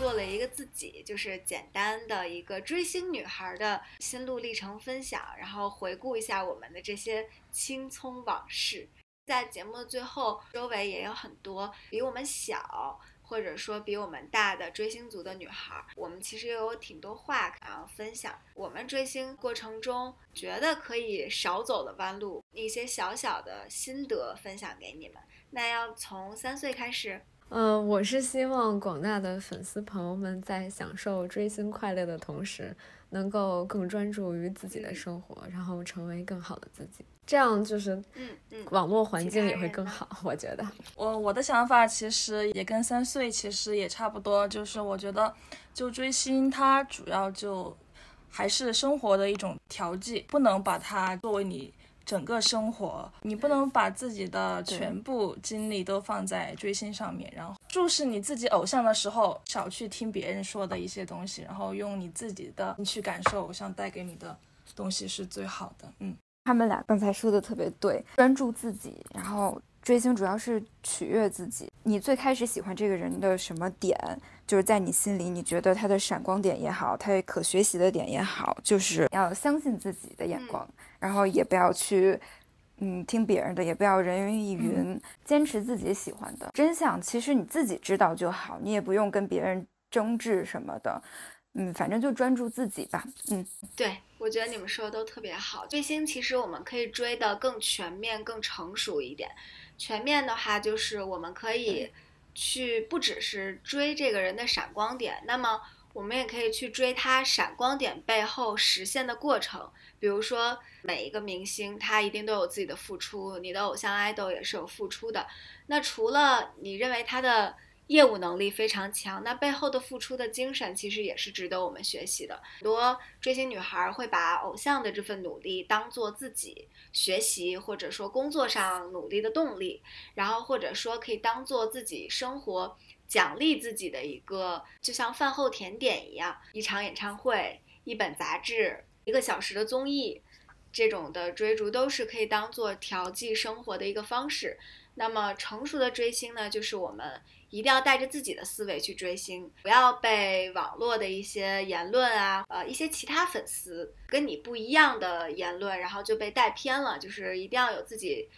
G: 做了一个自己，就是简单的一个追星女孩的心路历程分享，然后回顾一下我们的这些青葱往事。在节目的最后，周围也有很多比我们小或者说比我们大的追星族的女孩，我们其实也有挺多话想要分享。我们追星过程中觉得可以少走的弯路，一些小小的心得分享给你们。那要从三岁开始。
D: 嗯，我是希望广大的粉丝朋友们在享受追星快乐的同时，能够更专注于自己的生活，然后成为更好的自己。这样就是，
G: 嗯嗯，
D: 网络环境也会更好。我觉得，
B: 我我的想法其实也跟三岁其实也差不多，就是我觉得，就追星它主要就还是生活的一种调剂，不能把它作为你。整个生活，你不能把自己的全部精力都放在追星上面，然后注视你自己偶像的时候，少去听别人说的一些东西，然后用你自己的去感受偶像带给你的东西是最好的。嗯，
A: 他们俩刚才说的特别对，专注自己，然后追星主要是取悦自己。你最开始喜欢这个人的什么点，就是在你心里，你觉得他的闪光点也好，他可学习的点也好，就是要相信自己的眼光。然后也不要去，嗯，听别人的，也不要人云亦云，坚持自己喜欢的真相。其实你自己知道就好，你也不用跟别人争执什么的，嗯，反正就专注自己吧。嗯，
G: 对，我觉得你们说的都特别好。追星其实我们可以追的更全面、更成熟一点。全面的话，就是我们可以去不只是追这个人的闪光点，那么我们也可以去追他闪光点背后实现的过程。比如说，每一个明星他一定都有自己的付出，你的偶像爱豆也是有付出的。那除了你认为他的
C: 业务能力非常强，那背后的付出的精神其实也是值得我们学习的。很多追星女孩会把偶像的这份努力当做自己学习或者说工作上努力的动力，然后或者说可以当做自己生活奖励自己的一个，就像饭后甜点一样，一场演唱会、一本杂志、一个小时的综艺，这种的追逐都是可以当做调剂生活的一个方式。那么成熟的追星呢，就是我们。一定要带着自己的思维去追星，不要被网络的一些言论啊，呃，一些其他粉丝跟你不一样的言论，然后就被带偏了。就是一定要有自己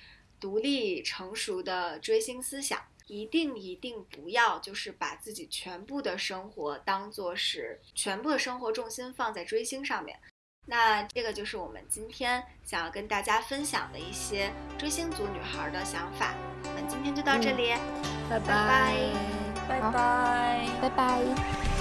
C: 独立成熟的追星思想，一定一定不要就是把自己全部的生活当做是全部的生活重心放在追星上面。那这个就是我们今天想要跟大家分享的一些追星族女孩的想法。我们今天就到这里，
D: 拜
B: 拜，拜。拜，
A: 拜拜。